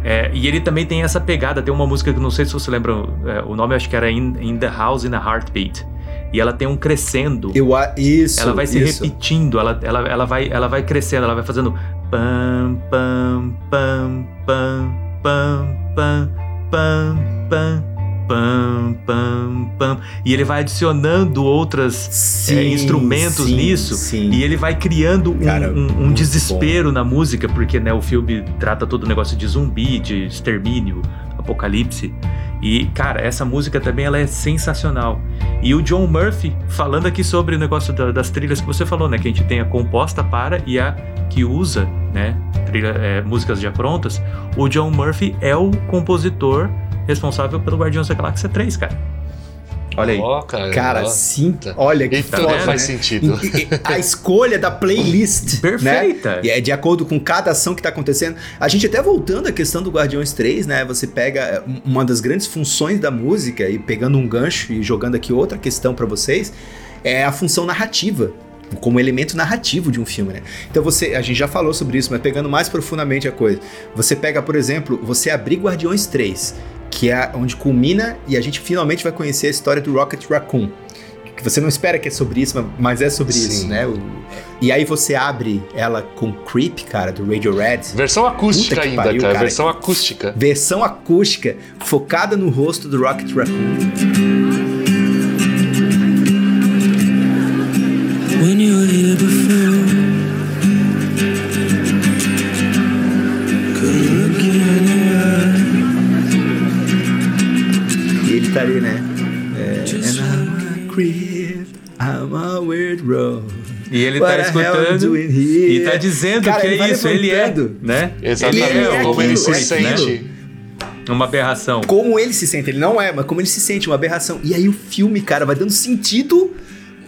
é, e ele também tem essa pegada, tem uma música que não sei se você lembra, é, o nome acho que era In, In the House in a Heartbeat. E ela tem um crescendo. Eu, isso. ela vai se isso. repetindo, ela, ela, ela, vai, ela vai crescendo, ela vai fazendo pam, pam, pam, pam, pam, pam, pam, pam, pam, pam. E ele vai adicionando outras Sim, é, instrumentos sim, nisso Sim. e ele vai criando um, Cara, um- um desespero na música, porque né, o filme trata todo o negócio de zumbi, de extermínio, apocalipse. E, cara, essa música também ela é sensacional. E o John Murphy, falando aqui sobre o negócio da- das trilhas que você falou, né? Que a gente tem a composta para e a que usa, né? Trilha, é, músicas já prontas. O John Murphy é o compositor responsável pelo Guardiões da Galáxia 3, cara. Olha aí. Ó, cara. Cara, ó. sim. Olha que E Tá tudo foda, faz né? sentido. A escolha da playlist, Perfeita. né? E é de acordo com cada ação que tá acontecendo. A gente até voltando à questão do Guardiões 3, né? Você pega é, uma das grandes funções da música e pegando um gancho e jogando aqui outra questão pra vocês, é a função narrativa. Como elemento narrativo de um filme, né? Então você, a gente já falou sobre isso, mas pegando mais profundamente a coisa. Você pega, por exemplo, você abrir Guardiões 3, que é onde culmina e a gente finalmente vai conhecer a história do Rocket Raccoon que você não espera que é sobre isso, mas é sobre Sim. isso, né? O- e aí você abre ela com Creep, cara, do Radiohead. Versão acústica ainda, pariu, cara. Versão acústica. Versão acústica, focada no rosto do Rocket Raccoon. Creep, I'm a weird road. E ele What tá the hell I'm escutando e tá dizendo Cara, que ele é isso, ele é, né? Exatamente. Ele é como ele se aquilo, é aquilo. sente. Uma aberração. Como ele se sente, ele não é, mas como ele se sente, uma aberração. E aí o filme, cara, vai dando sentido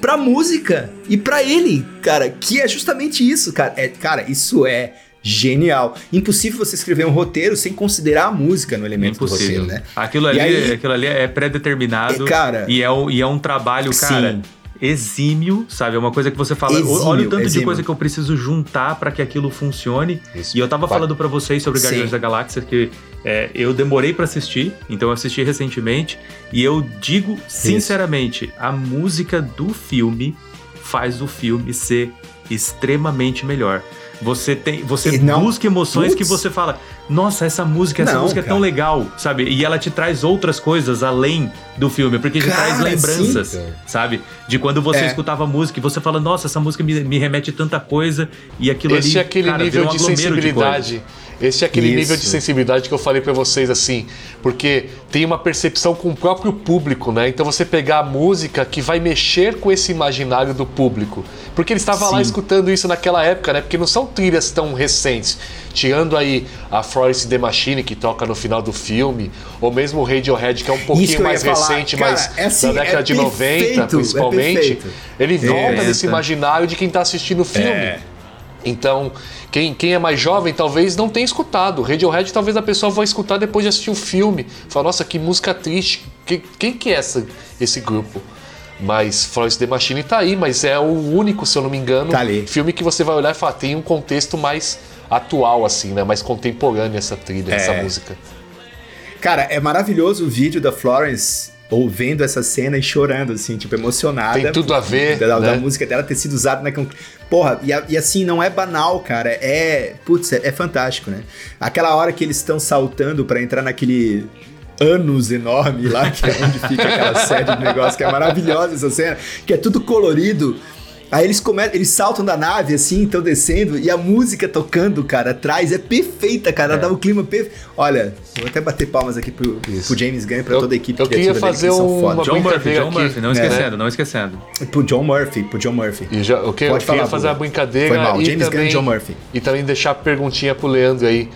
pra música e pra ele, cara, que é justamente isso, cara. É, cara, isso é genial. Impossível você escrever um roteiro sem considerar a música no elemento do Impossível. roteiro, né? Aquilo ali, aí- aquilo ali é pré-determinado É, cara- e, é um, e é um trabalho, Sim. cara, exímio, sabe? É uma coisa que você fala, Exímio, olha o tanto de exímio. coisa que eu preciso juntar pra que aquilo funcione. Isso. E eu tava Vai. falando pra vocês sobre Sim. Guardiões da Galáxia que é, eu demorei pra assistir, então eu assisti recentemente e eu digo sinceramente, a música do filme faz o filme ser extremamente melhor. Você tem, você não- busca emoções Putz. que você fala, nossa, essa música, essa Não, música é tão cara. legal, sabe? E ela te traz outras coisas além do filme, porque te Cara, traz lembranças, sim, cara. sabe? De quando você É. escutava a música e você fala, nossa, essa música me, me remete tanta coisa e aquilo Esse ali, é aquele cara, nível virou um de sensibilidade. Esse é aquele Isso. nível de sensibilidade que eu falei pra vocês assim, porque tem uma percepção com o próprio público, né? Então você pegar a música que vai mexer com esse imaginário do público, porque ele estava lá escutando isso naquela época, né? Porque não são trilhas tão recentes. Tirando aí a Florence The Machine que toca no final do filme, ou mesmo o Radiohead que é um pouquinho mais recente, Cara, mas é assim, da década é de perfeito, 90, é principalmente, perfeito. ele volta É, nesse essa. imaginário de quem está assistindo o filme. É. Então, quem, quem é mais jovem talvez não tenha escutado. Radiohead talvez a pessoa vá escutar depois de assistir o filme. Fala, nossa, que música triste. Que- quem que é essa, esse grupo? Mas Florence The Machine tá aí, mas é o único, se eu não me engano, Tá filme que você vai olhar e falar, tem um contexto mais atual, assim, né? Mais contemporâneo essa trilha, essa É. música. Cara, é maravilhoso o vídeo da Florence ouvindo essa cena e chorando, assim, tipo, emocionada. Tem tudo a ver, Da, da né? música dela ter sido usada naquele. Porra, e, e assim, não é banal, cara. É. Putz, é, é fantástico, né? Aquela hora que eles estão saltando pra entrar naquele. Anos enorme lá, que é onde fica aquela sede do negócio, que é maravilhosa essa cena, que é tudo colorido. Aí eles começam, eles saltam da nave assim, estão descendo, e a música tocando, cara, atrás é perfeita, cara, dá um clima perfeito. Olha, vou até bater palmas aqui pro, pro James Gunn e pra Eu- toda a equipe eu queria dele, fazer que são uma foda. John Murphy, John aqui. Murphy, não É. esquecendo, não esquecendo. Pro John Murphy, pro John Murphy. E já, eu, que- eu Pode queria falar, fazer Buga. uma brincadeira Foi mal, e, James Gunn também, e John Murphy. e também deixar a perguntinha pro Leandro aí.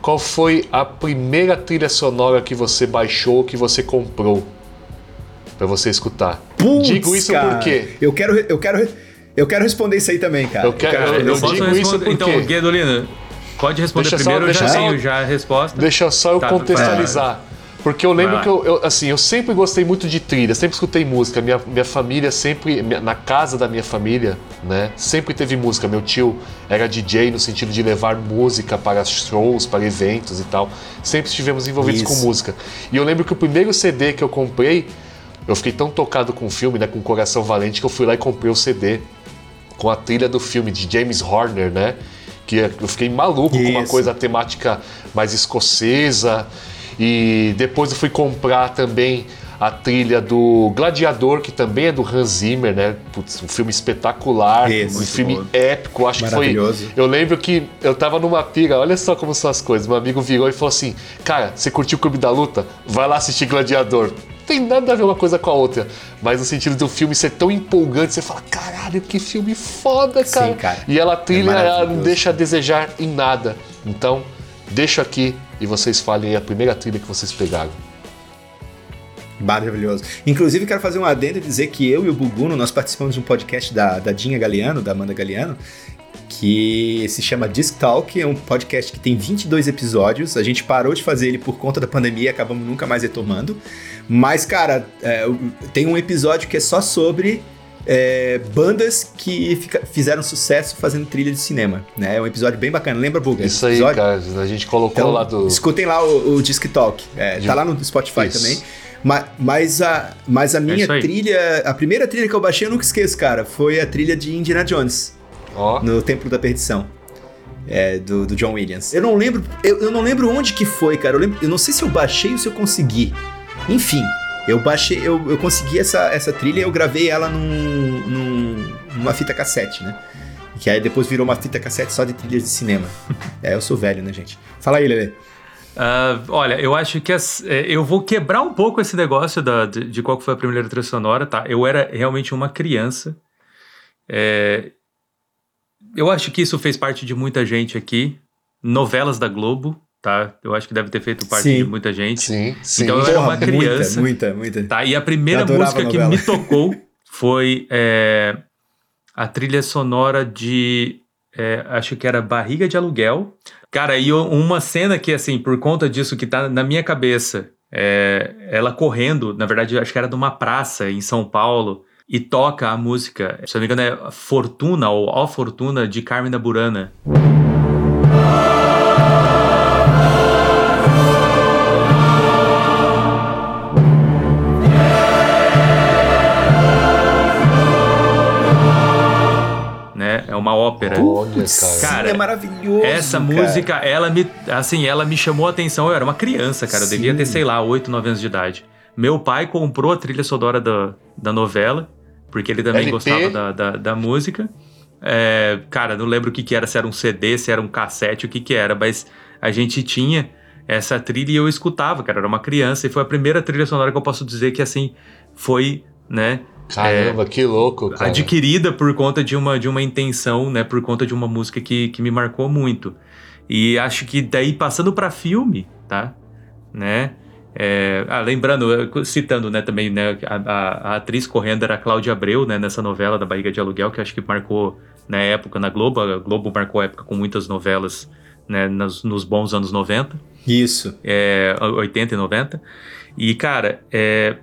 Qual foi a primeira trilha sonora que você baixou, que você comprou? Pra você escutar. Putz, Digo isso cara, por quê? Eu quero, eu quero, eu quero responder isso aí também, cara. Eu quero- eu eu posso digo isso responder. por Então, quê? Guedolino, pode responder Deixa só- primeiro, eu deixa já só- tenho já a resposta. Deixa só eu Tá, contextualizar. Porque eu lembro que eu, eu, assim, eu sempre gostei muito de trilha, sempre escutei música. Minha, minha família sempre, minha- na casa da minha família, né, sempre teve música. Meu tio era DJ no sentido de levar música para shows, para eventos e tal. Sempre estivemos envolvidos Isso. com música. E eu lembro que o primeiro CD que eu comprei, eu fiquei tão tocado com o filme, né, com o Coração Valente, que eu fui lá e comprei o CD com a trilha do filme de James Horner, né? Que eu fiquei maluco com uma Isso. coisa temática mais escocesa. E depois eu fui comprar também a trilha do Gladiador, que também é do Hans Zimmer, né? Putz, um filme espetacular, Isso. um filme bom. épico, acho que foi. Eu lembro que eu tava numa pira, olha só como são as coisas. Meu amigo virou e falou assim: Cara, você curtiu o Clube da Luta? Vai lá assistir Gladiador. Tem nada a ver uma coisa com a outra, mas no sentido do filme ser tão empolgante, você fala: Caralho, que filme foda, cara. Sim, cara. E ela, a trilha, É ela não deixa a desejar em nada. Então, deixo aqui e vocês falem a primeira trilha que vocês pegaram. Maravilhoso. Inclusive, quero fazer um adendo e dizer que eu e o Buguno, nós participamos de um podcast da, da Dinha Galeano, da Amanda Galeano, que se chama Disc Talk, é um podcast que tem 22 episódios. A gente parou de fazer ele por conta da pandemia, acabamos nunca mais retomando. Mas, cara, é, tem um episódio que é só sobre é, bandas que fica- fizeram sucesso fazendo trilha de cinema. Né? É um episódio bem bacana. Lembra, Buga? Isso aí, episódio? cara. A gente colocou Então, lá do. escutem lá o, o Disc Talk. É, De- Tá lá no Spotify Isso. também. Ma- Mas a, mas a minha isso aí. trilha, a primeira trilha que eu baixei, eu nunca esqueço, cara, foi a trilha de Indiana Jones, Ó. no Templo da Perdição. É, do, do John Williams. Eu não lembro, eu, eu não lembro onde que foi, cara. Eu, lembro- eu não sei se eu baixei ou se eu consegui. Enfim, eu baixei, eu, eu consegui essa, essa trilha e eu gravei ela num, num- numa fita cassete, né? Que aí depois virou uma fita cassete só de trilhas de cinema. é, eu sou velho, né, gente? Fala aí, Lele. Ah, olha, eu acho que as- é, eu vou quebrar um pouco esse negócio da- de, de qual que foi a primeira trilha sonora, tá? Eu era realmente uma criança. É, eu acho que isso fez parte de muita gente aqui. Novelas da Globo, tá? Eu acho que deve ter feito parte Sim. de muita gente. Sim, sim. Então eu era uma criança. Muita, muita, muita. Tá, e a primeira música que me tocou foi é, a trilha sonora de. é, acho que era Barriga de Aluguel. Cara, e uma cena que, assim, por conta disso que tá na minha cabeça, é, ela correndo, na verdade, acho que era numa praça em São Paulo, e toca a música, se eu não me engano, é Fortuna ou Ó Fortuna de Carmen da Burana. Ópera. Olha, cara. Cara, é maravilhoso. Essa cara. música, ela me, assim, ela me chamou a atenção. Eu era uma criança, cara. Eu Sim. devia ter, sei lá, 8, 9 anos de idade. Meu pai comprou a trilha sonora da, da novela, porque ele também LP. gostava da, da, da música. É, cara, não lembro o que, que era, se era um CD, se era um cassete, o que, que era, mas a gente tinha essa trilha e eu escutava, cara. Eu era uma criança e foi a primeira trilha sonora que eu posso dizer que, assim, foi, né, Caramba, que louco, cara. adquirida por conta de uma, de uma intenção, né? Por conta de uma música que, que me marcou muito. E acho que daí, passando para filme, tá? Né? É, ah, lembrando, citando né, também, né, a, a- a atriz correndo era a Cláudia Abreu, né, nessa novela da Barriga de Aluguel, que acho que marcou na época na Globo. A Globo marcou a época com muitas novelas né, nos, nos bons anos 90 Isso. é, 80 e 90. E, cara, é,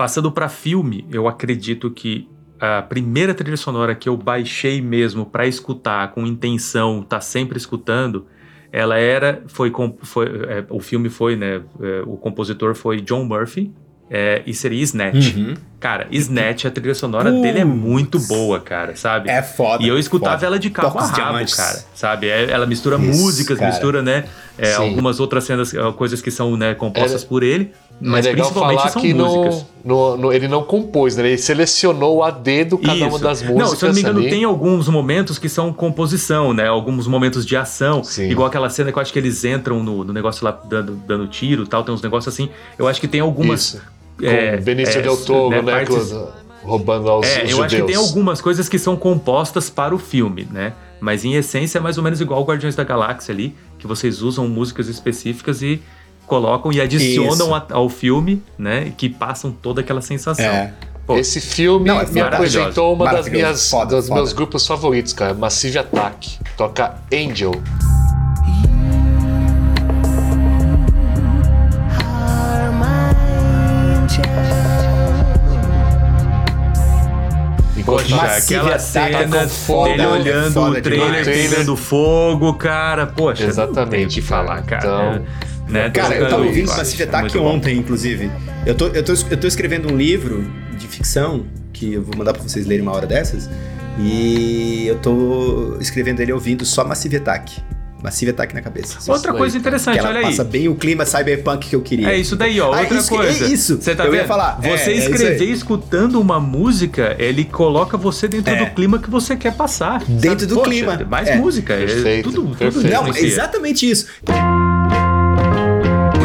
passando pra filme, eu acredito que a primeira trilha sonora que eu baixei mesmo pra escutar, com intenção, tá sempre escutando, ela era, foi, foi é, o filme foi, né, é, o compositor foi John Murphy, é, e seria Snatch. Uhum. Cara, Snatch, a trilha sonora dele é muito boa, cara, sabe? É foda. E eu escutava foda. ela de cabo Toca a rabo, diamantes. cara, sabe? É, Ela mistura Isso, músicas, cara. mistura, né, é, algumas outras cenas, é, coisas que são, né, compostas por ele, mas é legal principalmente falar são que músicas. no, no- no- ele não compôs, né? Ele selecionou a dedo cada uma Isso. das músicas. Não, se eu não me engano, ali. tem alguns momentos que são composição, né? Alguns momentos de ação. Sim. Igual aquela cena que eu acho que eles entram no, no negócio lá dando, dando tiro e tal. Tem uns negócios assim. Eu acho que tem algumas. Isso. é, Com Benício é, Del Toro, né? partes- com- roubando aos É, os eu acho que tem algumas coisas que são compostas para o filme, né? Mas em essência é mais ou menos igual o Guardiões da Galáxia ali, que vocês usam músicas específicas e colocam e adicionam a- ao filme, né? Que passam toda aquela sensação. É. Pô, Esse filme Não, é me apresentou uma das minhas, Foda, dos foda. meus grupos favoritos, cara. Massive Attack. Toca Angel. Poxa, Massive aquela Attack é cena foda, dele é olhando foda o trailer pegando fogo, cara. Poxa, Exatamente, não tem o que falar, cara. Então, né? Cara, eu tava ouvindo Massive é Attack bom. ontem, inclusive. Eu tô, eu, tô, eu tô escrevendo um livro de ficção que eu vou mandar pra vocês lerem uma hora dessas. E eu tô escrevendo ele ouvindo só Massive Attack. Massive Attack na cabeça. Outra coisa daí, interessante, olha aí. passa bem o clima cyberpunk que eu queria. É isso daí, ó. Ah, Outra isso, coisa. É isso. Você tá eu vendo? ia falar. é, Você é isso aí. escrever escutando uma música, ele coloca você dentro É. do clima que você quer passar. Dentro do Poxa, clima. Mais É. música. é Perfeito, tudo, tudo perfeito. Não, é influencia. exatamente isso.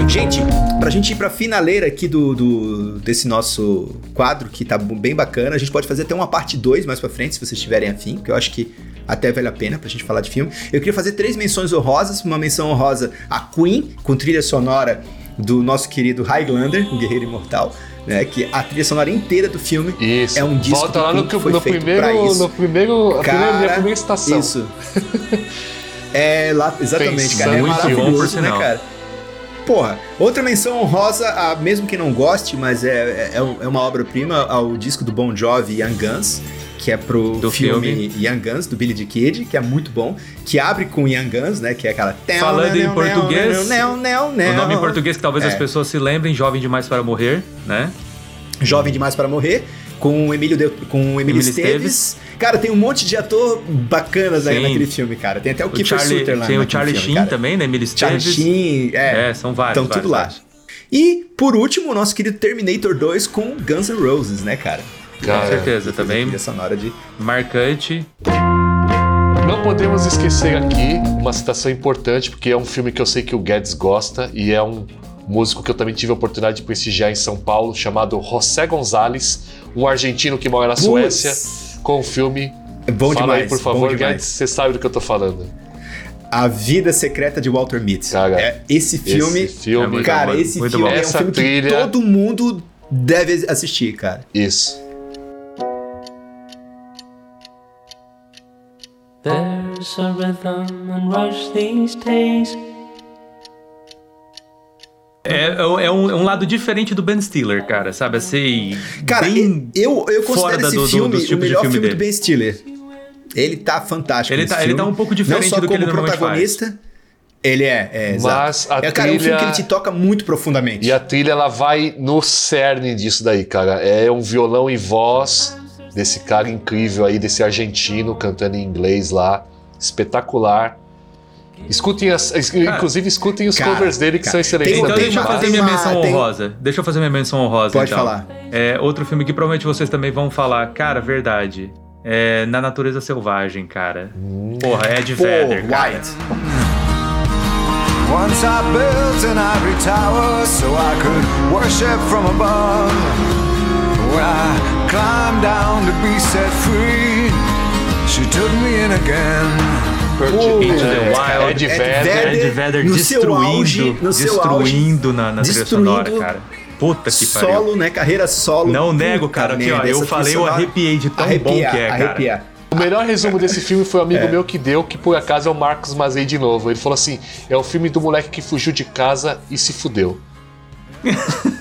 Gente, pra gente ir pra finaleira aqui do, do- desse nosso quadro, que tá bem bacana, a gente pode fazer até uma parte 2 mais pra frente, se vocês tiverem afim, que eu acho que até vale a pena pra gente falar de filme. Eu queria fazer três menções honrosas. Uma menção honrosa a Queen, com trilha sonora do nosso querido Highlander, o Guerreiro Imortal, né? Que a trilha sonora inteira do filme Isso. é um disco Volta lá no, que foi no feito primeiro. isso. No primeiro. A primeira, minha Cara, primeira estação. Isso. É, lá, exatamente, Pensando cara. É maravilhoso, né, sinal. cara? Porra, outra menção honrosa, a, mesmo que não goste, mas é, é, é uma obra-prima, ao disco do Bon Jovi Young Guns, que é pro Do filme, Young Guns, do Billy the Kid, que é muito bom, que abre com Young Guns, né, que é aquela... Falando em português, O nome em português que talvez É. as pessoas se lembrem, Jovem Demais para Morrer, né? Jovem Demais para Morrer, com o Emílio, de, com o Emílio Emílio Esteves. Cara, tem um monte de ator bacanas aí naquele filme, cara. Tem até o, O Kiefer Charlie, Sutherland tem o Charlie filme, Sheen cara. também, né? Emily Charlie. Sheen, é. É, são vários. Estão tudo vários, lá. E, por último, o nosso querido Terminator 2 com Guns N' Roses, né, cara? Cara, Com certeza, também trilha sonora de... marcante. Não podemos esquecer aqui uma citação importante, porque é um filme que eu sei que o Guedes gosta e é um músico que eu também tive a oportunidade de prestigiar em São Paulo, chamado José Gonzalez, um argentino que mora na Suécia, com o filme. É bom Fala demais, aí, por favor, demais. Guedes, você sabe do que eu tô falando. A Vida Secreta de Walter Mitty. Cara, é, esse filme... Esse filme, É cara, bom, esse muito filme bom. é um Essa filme trilha- que todo mundo deve assistir, cara. Isso. There's a rhythm and rush these days. É, é um, é um lado diferente do Ben Stiller, cara, sabe? Assim. Cara, bem eu, eu considero esse do- do- filme dos o tipos de melhor filme filme, do. Ben Stiller. Ele tá fantástico Ele nesse tá- ele filme. tá um pouco diferente Não só do que como ele protagonista, ele é, é exato. Mas a é, cara, é um filme trilha- que ele te toca muito profundamente. E a trilha ela vai no cerne disso daí, cara. É um violão e voz desse cara incrível aí, desse argentino cantando em inglês lá, espetacular. Escutem as, es- inclusive escutem os cara, covers dele que cara, são excelentes. Então deixa eu fazer minha menção tem- honrosa. Deixa eu fazer minha menção honrosa, Pode então. falar. É outro filme que provavelmente vocês também vão falar. Cara, verdade. É Na Natureza Selvagem, cara. Porra, é de Pô, Vedder, cara. White. Once I built an ivory tower so I could worship from above. When I climbed down to be set free, she took me in again. Into the É, Wild. Ed Ed Vedder. Ed Vedder no seu destruindo, auge- no seu destruindo na, na trilha destruindo sonora, cara. Puta que pariu. Solo, né? Carreira solo. Não nego, cara, aqui, ó, eu falei, eu arrepiei de tão arrepia, bom que é, cara. arrepia. O melhor resumo desse filme foi um amigo meu que deu, que por acaso é o Marcos Mazei de novo. Ele falou assim: é o filme do moleque que fugiu de casa e se fudeu.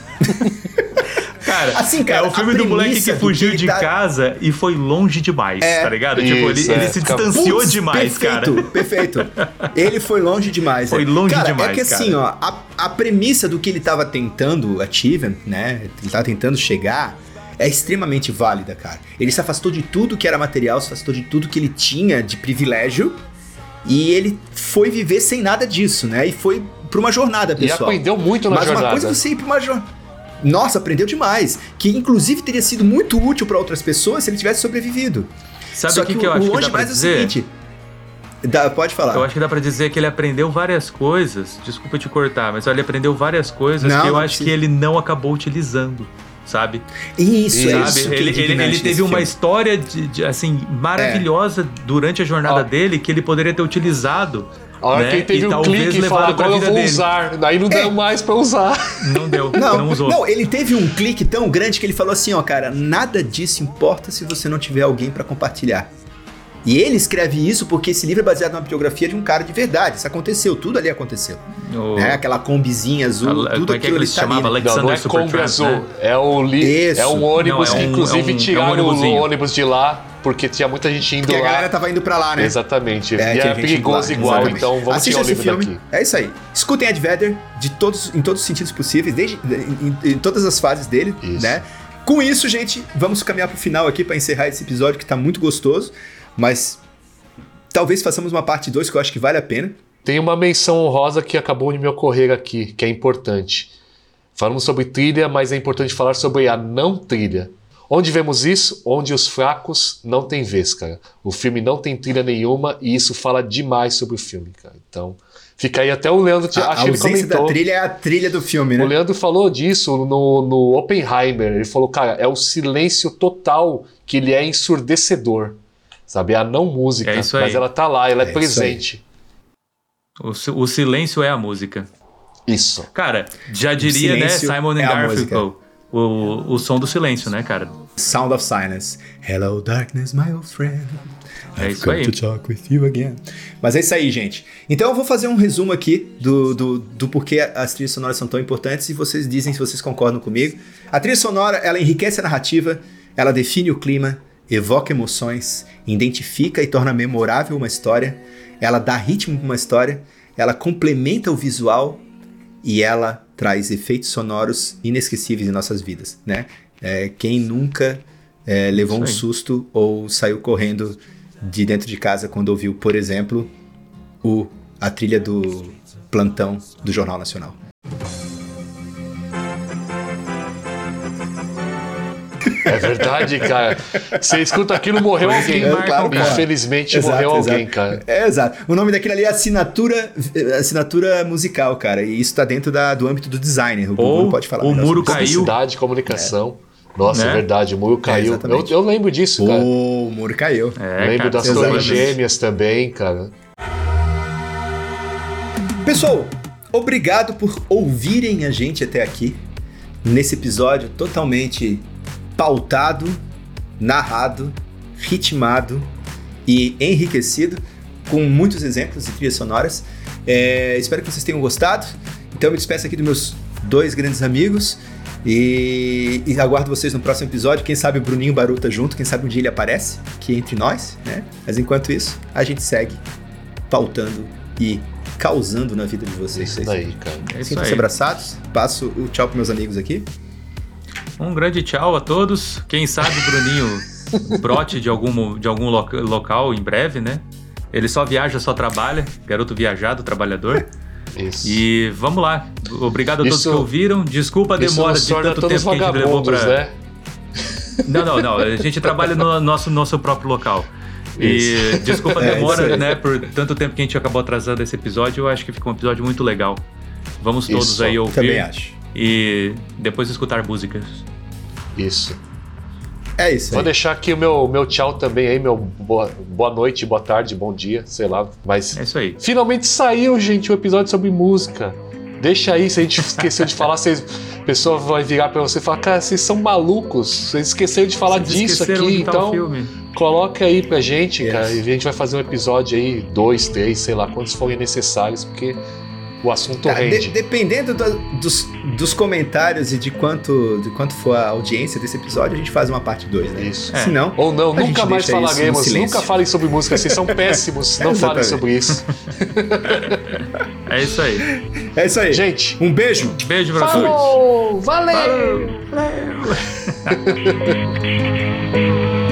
Cara, Assim, cara, é o filme do moleque que fugiu que de dá- casa e foi longe demais, É, tá ligado? tipo, ele, isso, ele é, se fica- distanciou Putz, demais, perfeito, cara. Perfeito. Ele foi longe demais. Foi é. longe cara, demais, É que assim, cara. ó, a, a premissa do que ele tava tentando achieve, né? Ele tava tentando chegar. É extremamente válida, cara. Ele se afastou de tudo que era material, se afastou de tudo que ele tinha de privilégio. E ele foi viver sem nada disso, né? E foi pra uma jornada, E pessoal. aprendeu muito na Mas jornada. uma coisa é você ir pra uma jornada. Nossa, aprendeu demais. Que inclusive teria sido muito útil pra outras pessoas se ele tivesse sobrevivido. Sabe Só o que, que, que eu o acho que longe dá mais é o seguinte. Dá- pode falar. Eu acho que dá pra dizer que ele aprendeu várias coisas. Desculpa te cortar, mas ele aprendeu várias coisas Não, que eu não acho precisa. que ele não acabou utilizando, sabe? Isso, é sabe? isso que ele, ele, ele teve uma filme. história de, de, assim maravilhosa durante a jornada Ó. dele que ele poderia ter utilizado. A hora né? que ele teve e um clique e levado falou, agora eu vida vou dele. usar. Daí não É. deu mais pra usar. Não deu, não, Não, usou. não, ele teve um clique tão grande que ele falou assim, ó, cara, nada disso importa se você não tiver alguém pra compartilhar. E ele escreve isso porque esse livro é baseado numa biografia de um cara de verdade. Isso aconteceu, tudo ali aconteceu. O- Né? Aquela combizinha azul, A- tudo como é que é que aquilo ele ali se tá chamava? Alexander Não, não é Kombi Azul. né? É, o li... Isso. é um ônibus Não, é que, um- inclusive, é um- é um tiraram o ônibus de lá porque tinha muita gente indo Porque a lá. galera tava indo pra lá, né? Exatamente. É, e é gente perigoso lá, igual, exatamente. então vamos Assista tirar o esse livro filme. daqui. É isso aí. Escutem Advader de todos, em todos os sentidos possíveis, desde em, em todas as fases dele, Isso. né? Com isso, gente, vamos caminhar pro final aqui pra encerrar esse episódio que tá muito gostoso, mas talvez façamos uma parte 2 que eu acho que vale a pena. Tem uma menção honrosa que acabou de me ocorrer aqui, que é importante. Falamos sobre trilha, mas é importante falar sobre a não trilha. Onde vemos isso? Onde os fracos não têm vez, cara. O filme não tem trilha nenhuma e isso fala demais sobre o filme, cara. Então, fica aí até o Leandro, A, a acho ele ausência comentou. da trilha é a trilha do filme, O né? Leandro falou disso no, no Oppenheimer. Ele falou, cara, é o silêncio total que ele é ensurdecedor. Sabe? É a não música. É isso aí. Mas ela tá lá, ela é, É presente. O, o silêncio é a música. Isso. Cara, já diria, né, Simon and é a Garfunkel, o, o som do silêncio, né, cara? Sound of Silence. Hello, darkness, my old friend. É I've isso come aí. to talk with you again. Mas é isso aí, gente. Então eu vou fazer um resumo aqui do, do, do porquê as trilhas sonoras são tão importantes e vocês dizem se vocês concordam comigo. A trilha sonora, ela enriquece a narrativa, ela define o clima, evoca emoções, identifica e torna memorável uma história, ela dá ritmo para uma história, ela complementa o visual e ela traz efeitos sonoros inesquecíveis em nossas vidas, né? É, quem nunca é, levou um susto ou saiu correndo de dentro de casa quando ouviu, por exemplo, o, a trilha do plantão do Jornal Nacional. É verdade, cara. Você escuta aquilo, morreu Foi alguém. que marca o cara. Infelizmente, Exato, morreu exato. alguém, cara. É, exato. O nome daquilo ali é assinatura, assinatura musical, cara. E isso tá dentro da- do âmbito do designer. O Ou Google pode falar. o muro isso. caiu. Publicidade, comunicação. Nossa, Né? é verdade, o muro caiu. eu, exatamente. eu lembro disso, cara. O muro caiu. É, lembro cara, das torres gêmeas também, cara. Pessoal, obrigado por ouvirem a gente até aqui nesse episódio totalmente pautado, narrado, ritmado e enriquecido com muitos exemplos de trilhas sonoras. É, espero que vocês tenham gostado. Então eu me despeço aqui dos meus dois grandes amigos e, e aguardo vocês no próximo episódio. Quem sabe o Bruninho Baruta junto, quem sabe um dia ele aparece aqui entre nós, né? Mas enquanto isso, a gente segue pautando e causando na vida de vocês. Isso daí, cara. É Sintam-se aí. abraçados. Passo o tchau pros meus amigos aqui. Um grande tchau a todos. Quem sabe o Bruninho brote de algum, de algum loca- local em breve, né? Ele só viaja, só trabalha. Garoto viajado, trabalhador. Isso. E vamos lá. Obrigado a todos Isso- que ouviram. Desculpa a Isso demora de tanto tempo que a gente levou pra. né? Não, não, não. A gente trabalha no nosso, nosso próprio local. E desculpa a É, isso demora, aí. né? Por tanto tempo que a gente acabou atrasando esse episódio. Eu acho que ficou um episódio muito legal. Vamos todos Isso, aí ouvir. Também acho. E depois escutar músicas. Isso. É isso Vou aí. deixar aqui o meu, meu tchau também aí, meu boa, boa noite, boa tarde, bom dia, sei lá. Mas É isso aí. finalmente saiu, gente, um episódio sobre música. Deixa aí, se a gente esqueceu de falar, vocês, a pessoa vai virar pra você e falar, cara, vocês são malucos, vocês esqueceram de falar Vocês disso aqui, tal então filme. coloca aí pra gente, Yes. cara, e a gente vai fazer um episódio aí, dois, três, sei lá, quantos forem necessários, porque o assunto de- rende. dependendo da- dos, dos comentários e de quanto, de quanto for a audiência desse episódio, a gente faz uma parte 2, né? Isso. Se não, Ou não, a gente nunca mais falaremos. Nunca falem sobre música, vocês são péssimos. Não falem sobre isso. É isso aí. É isso aí. Gente, Um beijo. Beijo pra todos. falou! Valeu! Valeu.